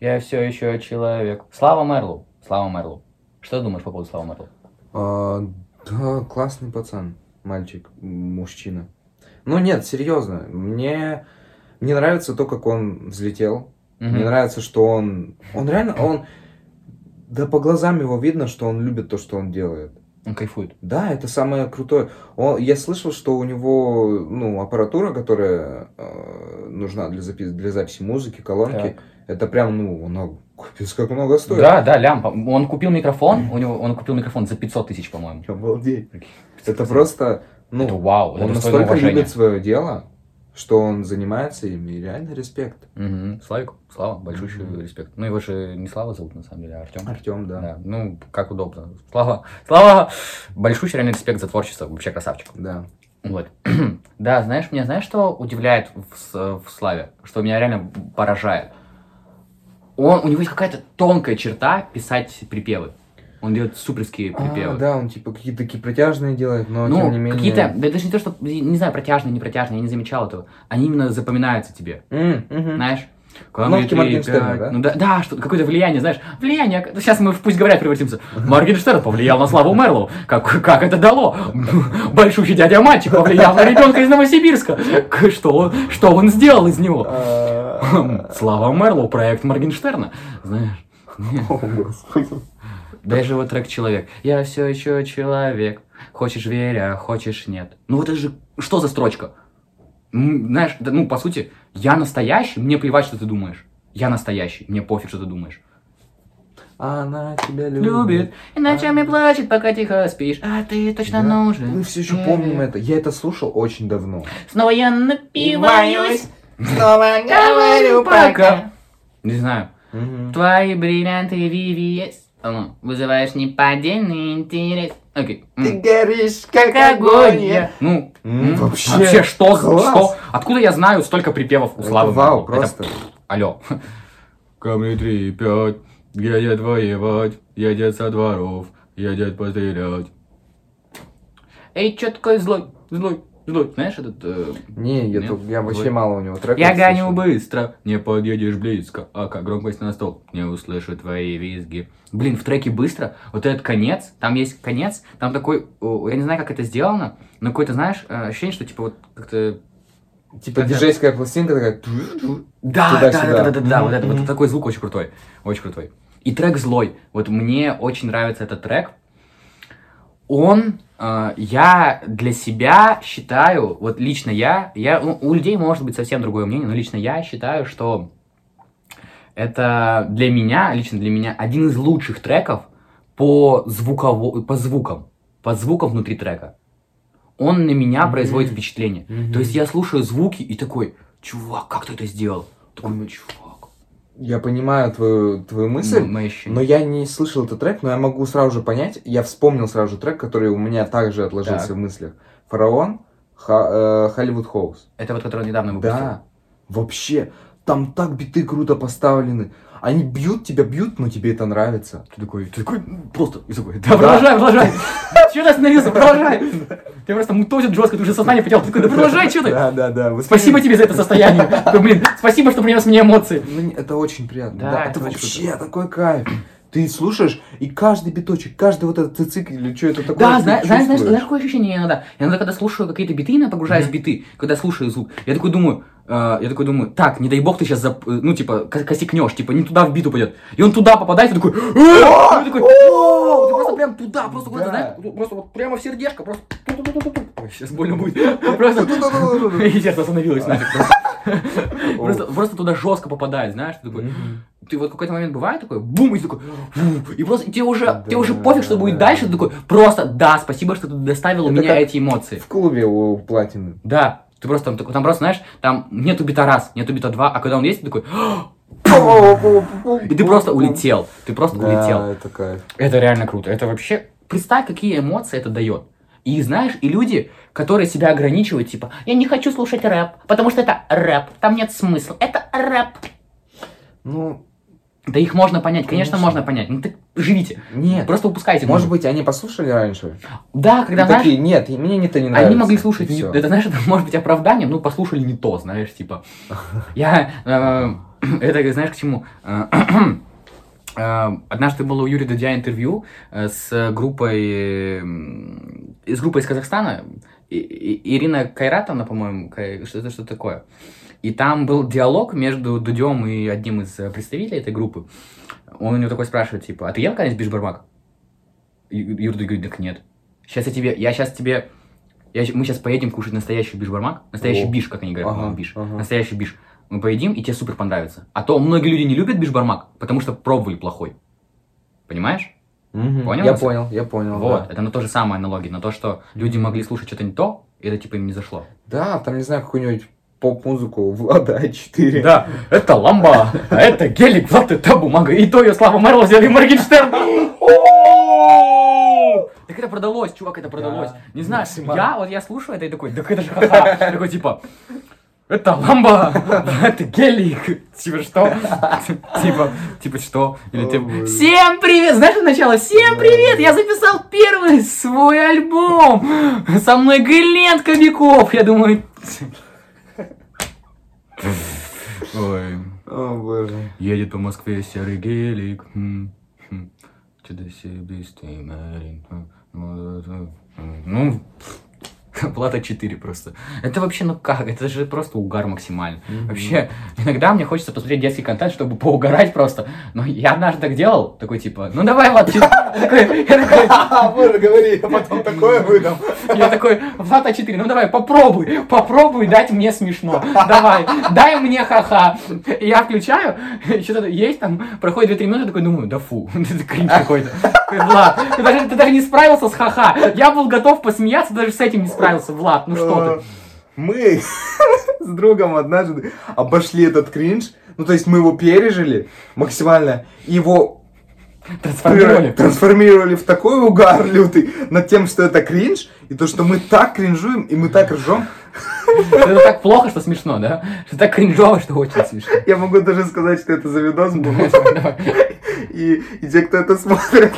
Я все еще человек. Слава Мерлоу. Слава Мерлоу. Что ты думаешь по поводу Слава Мерлоу? А, да, классный пацан. Мальчик, мужчина. Ну нет, серьезно. Мне, мне нравится то, как он взлетел. Мгм. Мне нравится, что он... Он реально... Он... Да по глазам его видно, что он любит то, что он делает. Он кайфует. Да, это самое крутое. Он, я слышал, что у него ну, аппаратура, которая э, нужна для, запи- для записи музыки, колонки, Так. это прям, ну, она капец как много стоит. Да, да, лямпа. Он купил микрофон, у него, он купил микрофон за 500 тысяч, по-моему. Обалдеть. Это просто, ну, это вау, это он достойно настолько любит свое дело, что он занимается им, и реально респект. Мгм. Славик, Слава, большущий Мгм. респект. Ну, его же не Слава зовут, на самом деле, а Артем. Артем, да. Да, ну, как удобно. Слава, Слава, большущий реально респект за творчество, вообще красавчик. Да. Вот. да, знаешь, меня знаешь, что удивляет в, в Славе? Что меня реально поражает? Он, у него есть какая-то тонкая черта писать припевы. Он делает суперские припевы. А, да, он типа какие-то такие протяжные делает, но ну, тем не менее... какие-то, да даже не то, что, не знаю, протяжные, не протяжные, я не замечал этого. Они именно запоминаются тебе, М, мгм. знаешь? Кнопки Моргенштерна, да? Ну да, да, что какое-то влияние, знаешь, влияние. Сейчас мы в пусть говорят превратимся. Моргенштерн повлиял на Славу Мерлоу. Как, как это дало? Большущий дядя мальчик повлиял на ребенка из Новосибирска. Что, что он сделал из него? А, Слава Мерлоу, проект Моргенштерна. Знаешь, О, Господи. даже вот трек «Человек». Я все еще человек. Хочешь веря, хочешь нет. Ну это же, что за строчка? Знаешь, да, ну по сути, я настоящий, мне плевать, что ты думаешь. Я настоящий, мне пофиг, что ты думаешь. Она тебя любит. Любит, и ночами плачет, пока тихо спишь, а ты точно Да. нужен. Мы все еще помним это. Я это слушал очень давно. Снова я напиваюсь, снова говорю пока. Не знаю. Твои бриллианты VVS а ну, вызываешь неподдельный интерес. Окей. Ты горишь, Как огонь я. Ну, вообще, вообще, что, класс. что? Откуда я знаю столько припевов у Это Славы вау, Мерлоу? Это- просто. Алло. Камни три пять, едет воевать, едет со дворов, едет пострелять. Эй, чё такой злой, злой, злой? Знаешь этот... э, Не, я, тут- я вообще мало у него треков Я гоню слышал. быстро, не подъедешь близко, а как громкость на стол, не услышу твои визги. Блин, в треке быстро, вот этот конец, там есть конец, там такой, о, я не знаю, как это сделано, но какое-то, знаешь, э, ощущение, что типа вот как-то... Типа Как-то- диджейская пластинка такая. Да, да, да, да, да, да, вот это вот такой звук очень крутой, очень крутой. И трек злой, вот мне очень нравится этот трек. Он, э, я для себя считаю, вот лично я, я, ну, у людей может быть совсем другое мнение, но лично я считаю, что это для меня, лично для меня, один из лучших треков по, звуково, по звукам, по звукам внутри трека. Он на меня Мгм. производит впечатление. Мгм. То есть я слушаю звуки и такой, чувак, как ты это сделал? Такой, ну, чувак. Я понимаю твою, твою мысль, мои ощущения. но я не слышал этот трек, но я могу сразу же понять. Я вспомнил сразу же трек, который у меня также отложился Так. в мыслях. Фараон, э, Холливуд Хоус. Это вот, который он недавно выпустил. Да, вообще, там так биты круто поставлены. Они бьют тебя, бьют, но тебе это нравится. Ты такой, ты такой, просто, и такой, да, продолжай, продолжай. Чего ты остановился, продолжай. Ты просто мутозит жестко, ты уже сознание потерял. Ты такой, да продолжай, что ты? Да, да, да. Спасибо тебе за это состояние. Блин, спасибо, что принес мне эмоции. Ну, это очень приятно. Да, Да, это вообще такой кайф. Ты слушаешь, и каждый биточек, каждый вот этот цицик или что это такое, Да, знаешь, знаешь, знаешь, какое ощущение иногда? Я иногда, когда слушаю какие-то биты, я погружаюсь в биты, когда слушаю звук, я такой думаю, э, я такой думаю, так, не дай бог ты сейчас, ну, типа, ко- косякнешь, типа, не туда в бит упадет. И он туда попадает, и такой, «А!» И ты такой! Ты просто прям туда, просто куда-то, Да. знаешь, просто вот прямо в сердечко, просто. Сейчас больно будет. Просто. И сердце остановилось нафиг. просто. Туда жестко попадает, знаешь, ты такой, ты вот какой-то момент бывает такой, бум, и ты такой, «Фу», и просто тебе уже, тебе уже пофиг, что будет да. дальше, ты такой, просто, да, спасибо, что ты доставил как- эти эмоции. В клубе у Платины. Да, ты просто там, там просто, знаешь, там нету бита раз, нету бита два, а когда он есть, ты такой, и ты просто улетел, ты просто улетел. Это кайф. Это реально круто. Это вообще... Представь, какие эмоции это дает. И знаешь, и люди, которые себя ограничивают, типа, я не хочу слушать рэп, потому что это рэп, там нет смысла, это рэп. Ну, Да их можно понять, конечно, Конечно. можно понять. Ну так живите, нет. просто упускайте. Может быть, они послушали раньше? Да, когда, И знаешь, такие, нет, мне это не нравится. они могли слушать, не- это, знаешь, это может быть оправданием, ну, послушали не то, знаешь, типа. Я, э, это, знаешь, к чему? Э, э, Однажды было у Юрия Дудя интервью с группой, с группой из Казахстана, И- И- Ирина Кайратовна, по-моему, Кай- что это что такое. И там был диалог между Дудем и одним из э, представителей этой группы. Он у него такой спрашивает, типа, а ты ел когда-нибудь бишбармак? Ю- Юра Дудь говорит, так нет. Сейчас я тебе, я сейчас тебе, я мы сейчас поедем кушать настоящий бишбармак, настоящий О. биш, как они говорят, Ага, биш, ага. настоящий биш. Мы поедим, и тебе супер понравится. А то многие люди не любят бишбармак, потому что пробовали плохой. Понимаешь? Мгм. Понял Я понял, я понял. вот, да. это на то же самое аналогия, на то, что люди могли слушать что-то не то, и это типа им не зашло. Да, там, не знаю, какую-нибудь поп-музыку Влада А4. Да, это ламба, а это гелик, вот это бумага, и то ее Слава Мэрл взяли Моргенштерн. Так это продалось, чувак, это продалось. Да, Не знаю, я вот я слушаю это и такой, так это же ха-ха. Такой типа, это ламба, это гелик. Типа что? Типа, типа что? Или типа, всем привет! Знаешь, сначала, всем привет! Я записал первый свой альбом! Со мной Глент Кобяков! Я думаю... Ой, О, боже. едет по Москве серый гелик. М, м, м. Ну, Плата 4 просто. Это вообще, ну как? Это же просто угар максимальный. Мгм. Вообще, иногда мне хочется посмотреть детский контент, чтобы поугарать просто. Но я однажды так делал, такой типа, ну давай, Влад, такой, А, говори, я потом такое выдам. я такой, Влад А4, ну давай, попробуй, попробуй дать мне смешно. Давай, дай мне ха-ха. Я включаю, что-то есть там, проходит 2-3 минуты, такой думаю, да фу, это кринж какой-то. Влад, ты даже, ты даже не справился с ха-ха. Я был готов посмеяться, даже с этим не справился. Влад, ну что ты? Мы с другом однажды обошли этот кринж. Ну, то есть мы его пережили максимально. Его Трансформировали. трансформировали в такой угар лютый над тем, что это кринж, и то, что мы так кринжуем, и мы так ржем. Это так плохо, что смешно, да? Что так кринжово, что очень смешно. Я могу даже сказать, что это за видос был. И, и те, кто это смотрит,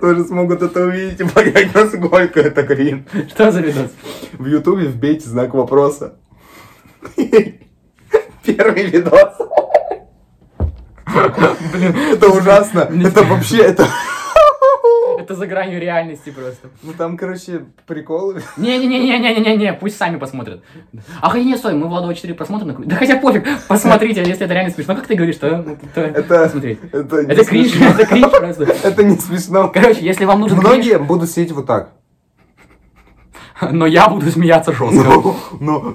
тоже смогут это увидеть и понять, насколько это кринж. Что за видос? В Ютубе вбейте знак вопроса. Первый видос. Блин, Это ужасно. Это вообще, это... это за гранью реальности просто. Ну там, короче, приколы. Не-не-не-не-не-не-не, пусть сами посмотрят. А хотя не, стой, мы Владу 4 посмотрим. на кру- Да хотя пофиг, посмотрите, если это реально смешно. Как ты говоришь, что ну, то Это... посмотреть. Это, Это кринж, смешно. это кринж просто. Это не смешно. Короче, если вам нужен Многие будут сидеть вот так. кринж, но я буду смеяться жестко. Но, но-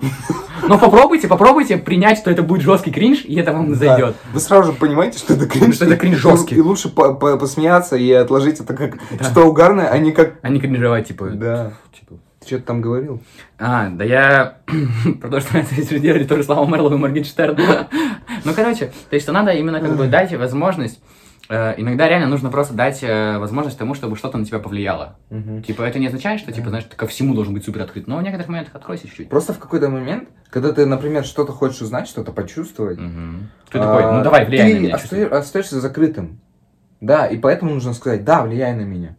Но попробуйте, попробуйте принять, что это будет жесткий кринж, и это вам зайдет. Да. Вы сразу же понимаете, что это кринж. Что это кринж жесткий. И лучше по- по- посмеяться и отложить это как Да. что угарное, а не как... А не кринжевать, типа. Да. типа. Ты что-то там говорил? А, да я про то, что это делали тоже Слава Мерлов и Моргенштерн. Ну, короче, то есть, что надо именно как бы дать возможность, иногда реально нужно просто дать э, возможность тому, чтобы что-то на тебя повлияло. Типа, это не означает, что, типа, знаешь, ты ко всему должен быть супер открыт, но в некоторых моментах откройся чуть-чуть. Просто в какой-то момент, когда ты, например, что-то хочешь узнать, что-то почувствовать, Мгм. Ты такой, ну а, давай, влияй ты на меня. чувствуй. остаешься закрытым. Да, и поэтому нужно сказать, да, влияй на меня.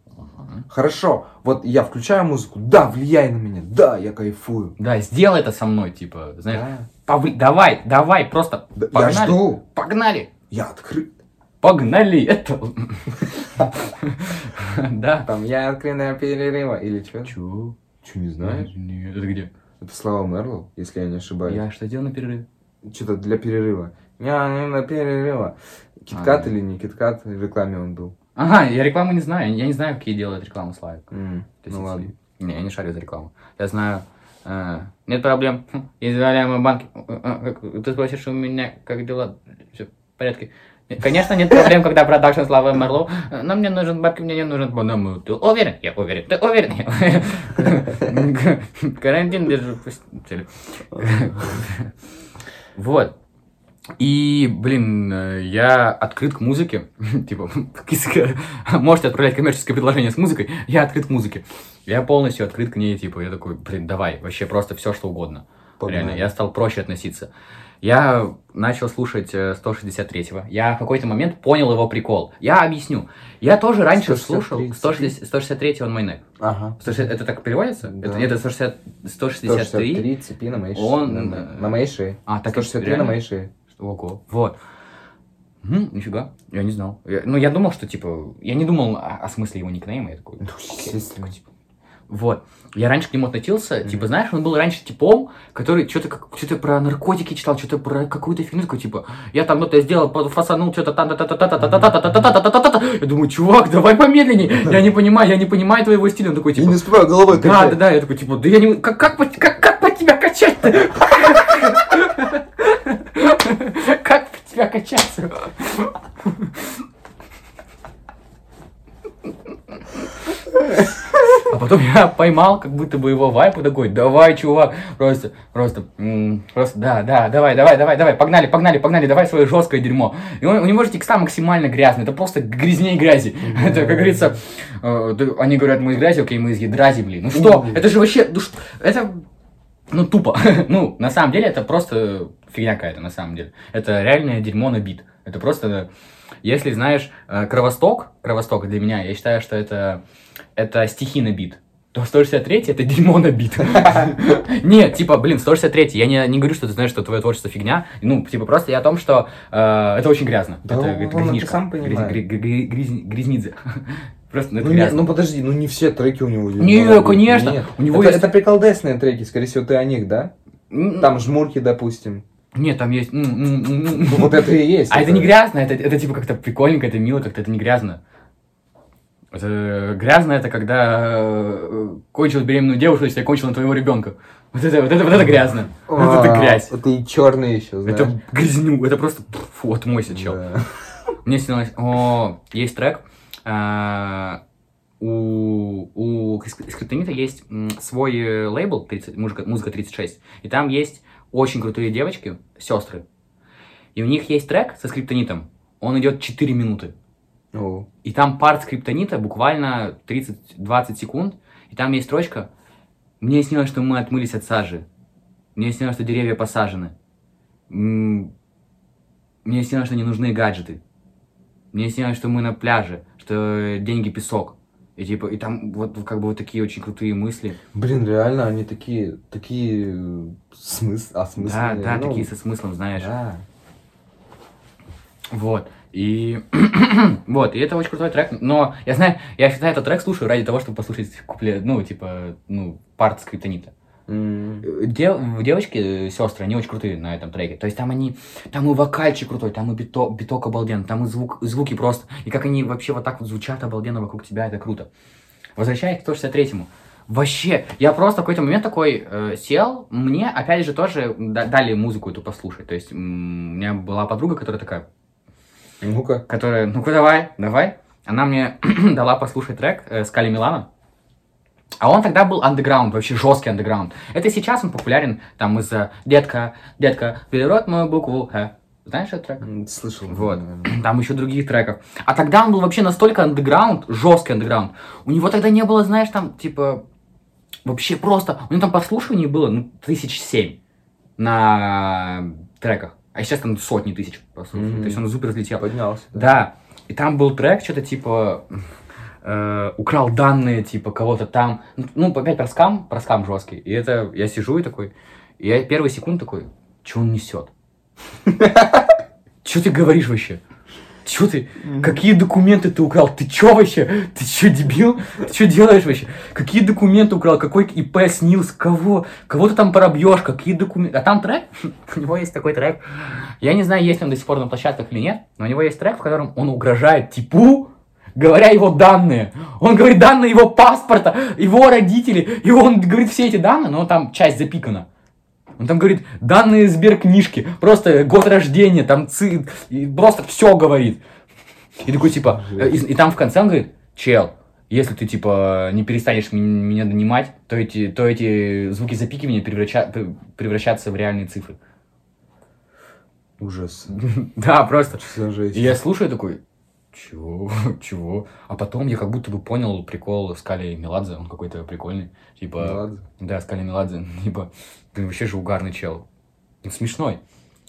Хорошо, вот я включаю музыку, да, влияй на меня, да, я кайфую. Да, сделай это со мной, типа, знаешь, Да. повли- давай, давай, просто Да, Я погнали, жду, погнали, я открыт. Погнали, это... Да. Там, я открытая перерыва, или что? Чё? Че, не знаешь? Нет, это где? Это Слава Мерлоу, если я не ошибаюсь. Я что делал на перерыве? Что-то для перерыва. Я не на перерыва. Киткат А. или не киткат, в рекламе он был. Ага, я рекламу не знаю. Я не знаю, какие делают рекламу Славик. Ну ладно. Не, я не шарю за рекламу. Я знаю... э, нет проблем. Хм, Израиляемые банки. Э, э, Ты спросишь у меня, как дела? Все в порядке. Конечно, нет проблем, когда продакшн Славы Мерлоу. Но мне нужен бабки, мне не нужен боному. Ты уверен? Я уверен. Ты уверен? Я уверен. Карантин держу. Вот. И, блин, я открыт к музыке. Типа, можете отправлять коммерческое предложение с музыкой, я открыт к музыке. Я полностью открыт к ней, типа, я такой, блин, давай, вообще просто все, что угодно. Погнали. Реально, я стал проще относиться. Я начал слушать э, 163-го. Я в какой-то момент понял его прикол. Я объясню. Я тоже раньше 163. слушал 160 163 он мой neck. Ага. 160 Это так переводится? Да. Это, это 160 163. 163 цепи на моей шее. Он, на, э, на моей шее. А, так 163 реально? на моей шее. Ого. Вот. М, нифига. Я не знал. Я- ну, я думал, что, типа, я не думал о, о смысле его никнейма. Я такой, Ну, естественно. Вот. Я раньше к нему относился, mm-hmm. типа, знаешь, он был раньше типом, который что-то как, что-то про наркотики читал, что-то про какую-то фигню, такой, типа, я там ну-то сделал, фасанул, что-то там, я думаю, чувак, давай помедленнее, я не понимаю, я не понимаю твоего стиля, он такой, типа... Я не успеваю головой Да, да, да, я такой, типа, да я не... Как, как, как, как по тебя качать-то? Как по тебя качаться? А потом я поймал как будто бы его вайп и такой, давай, чувак, просто, просто, просто, да, да, давай, давай, давай, давай, погнали, погнали, погнали, давай свое жесткое дерьмо. И он- у него же текста максимально грязные, это просто грязней грязи. Это, как говорится, э, они говорят, мы из грязи, окей, мы из ядра земли. Ну что, это же вообще, ну что, это, ну тупо. ну, на самом деле, это просто фигня какая-то, на самом деле. Это реальное дерьмо на бит. Это просто, если знаешь, э, Кровосток, Кровосток для меня, я считаю, что это, это стихи на бит. То 163 это дерьмо на бит. Нет, типа, блин, 163 я не, не говорю, что ты знаешь, что твое творчество фигня. Ну, типа, просто я о том, что э, это очень грязно. Да это это грязнишка. сам понимает. Гряз- гря- гря- грязни- Грязнидзе. Просто ну, это Ну, не- ну подожди, ну не все треки у него. Не, конечно. Нет. У него это, есть- это приколдесные треки, скорее всего, ты о них, да? Там жмурки, допустим. Нет, там есть... Ну, вот это и есть. А это не грязно, это, это типа как-то прикольненько, это мило, как-то это не грязно. Это грязно, это когда э, кончил беременную девушку, если я кончил на твоего ребенка. Вот это, вот это, вот это грязно. Вот это А, грязь. Это и черный еще, знаешь. Это грязню, это просто фу, отмойся, чел. Да. Мне снилось, о, есть трек, а, у, у Скр- Скриптонита есть свой э, лейбл, 30, музыка, музыка 36, и там есть очень крутые девочки, сестры, и у них есть трек со Скриптонитом, он идет 4 минуты, О, и там парт Скриптонита буквально 30-20 секунд, и там есть строчка «Мне снилось, что мы отмылись от сажи, мне снилось, что деревья посажены, мне снилось, что не нужны гаджеты, мне снилось, что мы на пляже, что деньги песок». И типа, и там вот как бы вот такие очень крутые мысли. Блин, реально, они такие, такие э, смыс, Да, осмысленные. да, ну, такие со смыслом, знаешь. да. Вот. И вот, и это очень крутой трек. Но я знаю, я всегда этот трек слушаю ради того, чтобы послушать куплет, ну, типа, ну, парт скриптонита. М, Дев- девочки, сестры, они очень крутые на этом треке. То есть там они, там и вокальчик крутой, там и биток, биток обалденный, там и звук, звуки просто. И как они вообще вот так вот звучат обалденно вокруг тебя, это круто. Возвращаясь к 163-му. Вообще, я просто в какой-то момент такой э, сел, мне опять же тоже да- дали музыку эту послушать. То есть у меня была подруга, которая такая, Ну-ка. которая, ну-ка давай, давай. Она мне дала послушать трек э, Скали Милана. А он тогда был андеграунд, вообще жесткий андеграунд. Это сейчас он популярен там из-за «Детка, детка, перерод мою букву Х». Знаешь этот трек? Слышал. Вот. наверное. Там еще других треков. А тогда он был вообще настолько андеграунд, жесткий андеграунд. У него тогда не было, знаешь, там, типа, вообще просто... У него там прослушиваний было, ну, тысяч семь на треках. А сейчас там сотни тысяч прослушиваний. Мгм. То есть он супер взлетел. Поднялся. Да. И там был трек, что-то типа э, украл данные, типа кого-то там. Ну, опять про скам, про скам жесткий. И это я сижу и такой. И я первый секунд такой, что он несет? Что ты говоришь вообще? Чё ты, какие документы ты украл? Ты чё вообще? Ты чё, дебил? Ты чё делаешь вообще? Какие документы украл? Какой ИП снился? Кого? Кого ты там пробьешь? Какие документы? А там трек? У него есть такой трек. Я не знаю, есть ли он до сих пор на площадках или нет, но у него есть трек, в котором он угрожает типу, говоря его данные. Он говорит данные его паспорта, его родителей, и он говорит все эти данные, но там часть запикана. Он там говорит данные сберкнижки, просто год рождения, там ци, и просто все говорит. И такой типа, э, и, и там в конце он говорит, чел, если ты типа не перестанешь меня донимать, то эти, то эти звуки запикивания превраща, пр- превращатся в реальные цифры. Ужас. Да, просто. Я слушаю такой, чего, чего? А потом я как будто бы понял прикол Скали Меладзе, он какой-то прикольный. Типа, Ладно. да, Скали Меладзе, типа, ты вообще же угарный чел. Он смешной.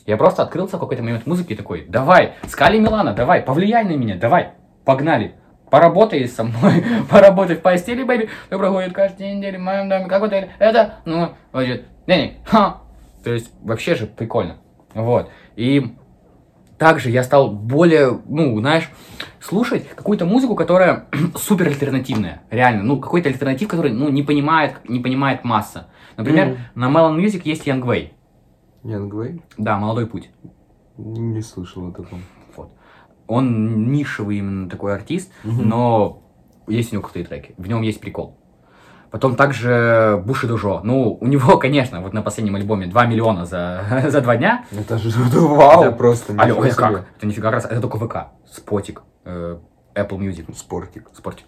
Я просто открылся в какой-то момент музыки и такой, давай, Скали Милана, давай, повлияй на меня, давай, погнали. Поработай со мной, поработай в постели, бэйби. Ты проходит каждый неделю в моем доме, как в отеле. Это, ну, будет, не, ха. То есть, вообще же прикольно. Вот. И также я стал более, ну, знаешь, слушать какую-то музыку, которая супер альтернативная, реально, ну, какой-то альтернатив, который, ну, не понимает, не понимает масса. Например, Мгм. на Melon Music есть Young Way, Ян Гвей? да, «Молодой путь». Не слышал о таком. Вот. Он нишевый именно такой артист, Мгм. но есть у него крутые треки, в нем есть прикол. Потом также Буши Дужо. Ну, у него, конечно, вот на последнем альбоме 2 миллиона за, за два дня. Это же вау, Это- просто. Алло, это как? Это нифига раз, это только ВК, Спотик, э, Apple Music, Спортик. Спортик.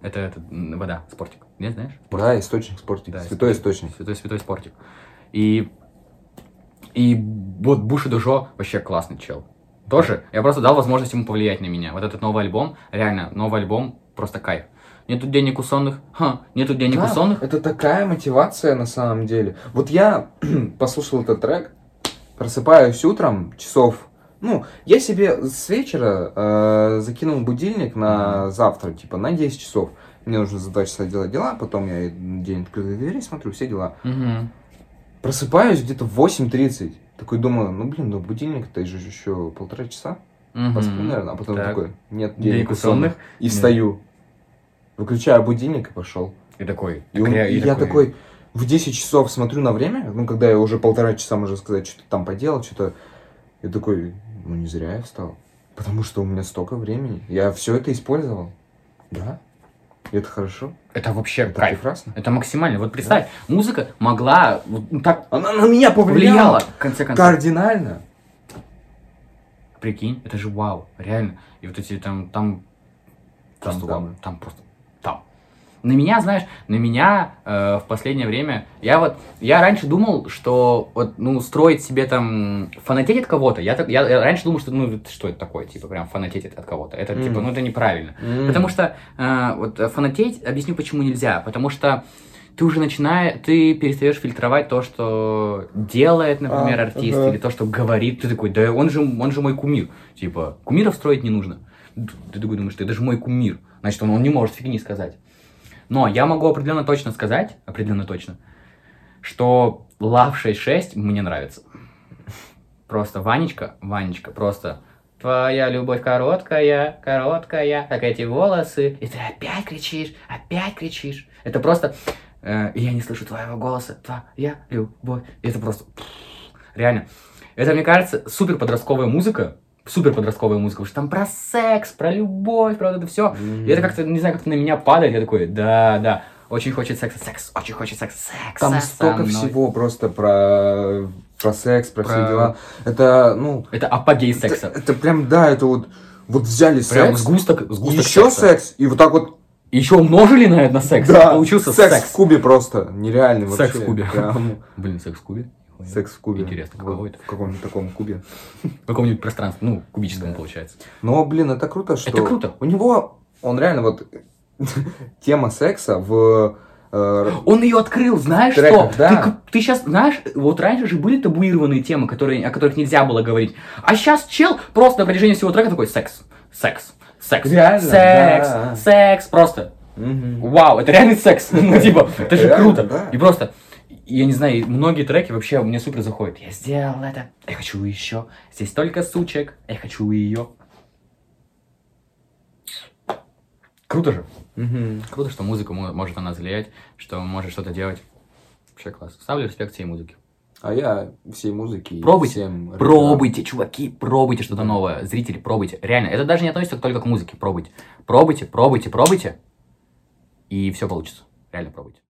Это, это вода, Спортик. Не знаешь? Да, источник спортик. Да, Святой источник. Святой, святой Спортик. И, и вот Буши Дужо вообще классный чел. Тоже, я просто дал возможность ему повлиять на меня. Вот этот новый альбом, реально, новый альбом, просто кайф. Нету денег у сонных, ха, нету денег у Да, сонных. Это такая мотивация на самом деле. Вот я послушал этот трек, просыпаюсь утром, часов. Ну, я себе с вечера э, закинул будильник на завтра, типа на 10 часов. Мне нужно за 2 часа делать дела, потом я день открытых дверей смотрю, все дела. Мгм. Просыпаюсь где-то в 8.30. Такой думаю, ну блин, ну будильник, это же еще полтора часа. Мгм. Посплю, наверное. А потом Так. такой, нет Денег у у сонных. И Нет. встаю. Выключаю будильник и пошел. И такой, И, он- такой- и я такой в 10 часов смотрю на время, ну, когда я уже полтора часа, можно сказать, что-то там поделал, что-то... Я такой, ну, не зря я встал. Потому что у меня столько времени. Я все это использовал. Да. И это хорошо. Это вообще Это кайф. прекрасно. Это максимально. Вот представь, музыка могла вот ну, так Она на меня повлияла. повлияла, в конце концов. Кардинально. Прикинь, это же вау, реально. И вот эти там, там, Там, там. там просто, там. На меня, знаешь, на меня э, в последнее время, я вот, я раньше думал, что вот, ну, строить себе там, фанатеть от кого-то, я, так, я, я раньше думал, что, ну, что это такое, типа, прям фанатеть от кого-то, это, типа, Мгм. ну, это неправильно. М. Потому что э, вот э, фанатеть, объясню, почему нельзя. Потому что ты уже начинаешь, ты перестаешь фильтровать то, что делает, например, А, артист, ага. или то, что говорит. Ты такой, да он же, он же мой кумир. Типа, кумиров строить не нужно. Ты такой думаешь, ты это же мой кумир. Значит, он, он не может фигни сказать. Но я могу определенно точно сказать, определенно точно, что Love 66 мне нравится. Просто Ванечка, Ванечка, просто Твоя любовь короткая, короткая, как эти волосы. И ты опять кричишь, опять кричишь. Это просто... э, я не слышу твоего голоса, твоя любовь. Это просто... Реально. Это, мне кажется, супер подростковая музыка. Супер подростковая музыка, потому что там про секс, про любовь, про вот это все. М. И это как-то, не знаю, как-то на меня падает. Я такой, да, да, очень хочет секса, секс, очень хочет секса, секс. Там столько всего просто про, про секс, про, все Про- дела. Это, ну... Это апогей это- секса. Это, прям, да, это вот... Вот взяли Прям секс, сгусток, сгусток еще секса. секс, и вот так вот Еще умножили на, на секс. Да, Получился секс, секс. в кубе просто, нереальный Секс вообще. в кубе. Прям Блин, секс в кубе? Секс в кубе. Интересно, каково это? В каком-нибудь таком кубе. В каком-нибудь пространстве, ну, кубическом Да. получается. Но, блин, это круто, что... Это круто. У него, он реально вот... Тема секса в... э, Он ее открыл, знаешь Треках, что? да. Ты, ты сейчас, знаешь, вот раньше же были табуированные темы, которые, о которых нельзя было говорить. А сейчас чел просто на протяжении всего трека такой секс, секс, секс, Реально, секс, да. секс, просто. мгм. Вау, это реальный секс. Ну, типа, это же Реально, круто. И просто, я не знаю, многие треки вообще мне супер заходят. Я сделал это, я хочу еще. Здесь только сучек, я хочу ее. Круто же. Мгм. Круто, что музыка мо- может на нас влиять, что может что-то делать. Вообще класс. Ставлю респект всей музыке. А я всей музыки Пробуйте, всем. Пробуйте, чуваки, пробуйте что-то новое. Зрители, пробуйте. Реально, это даже не относится только к музыке. Пробуйте. Пробуйте, пробуйте, пробуйте. И все получится. Реально пробуйте.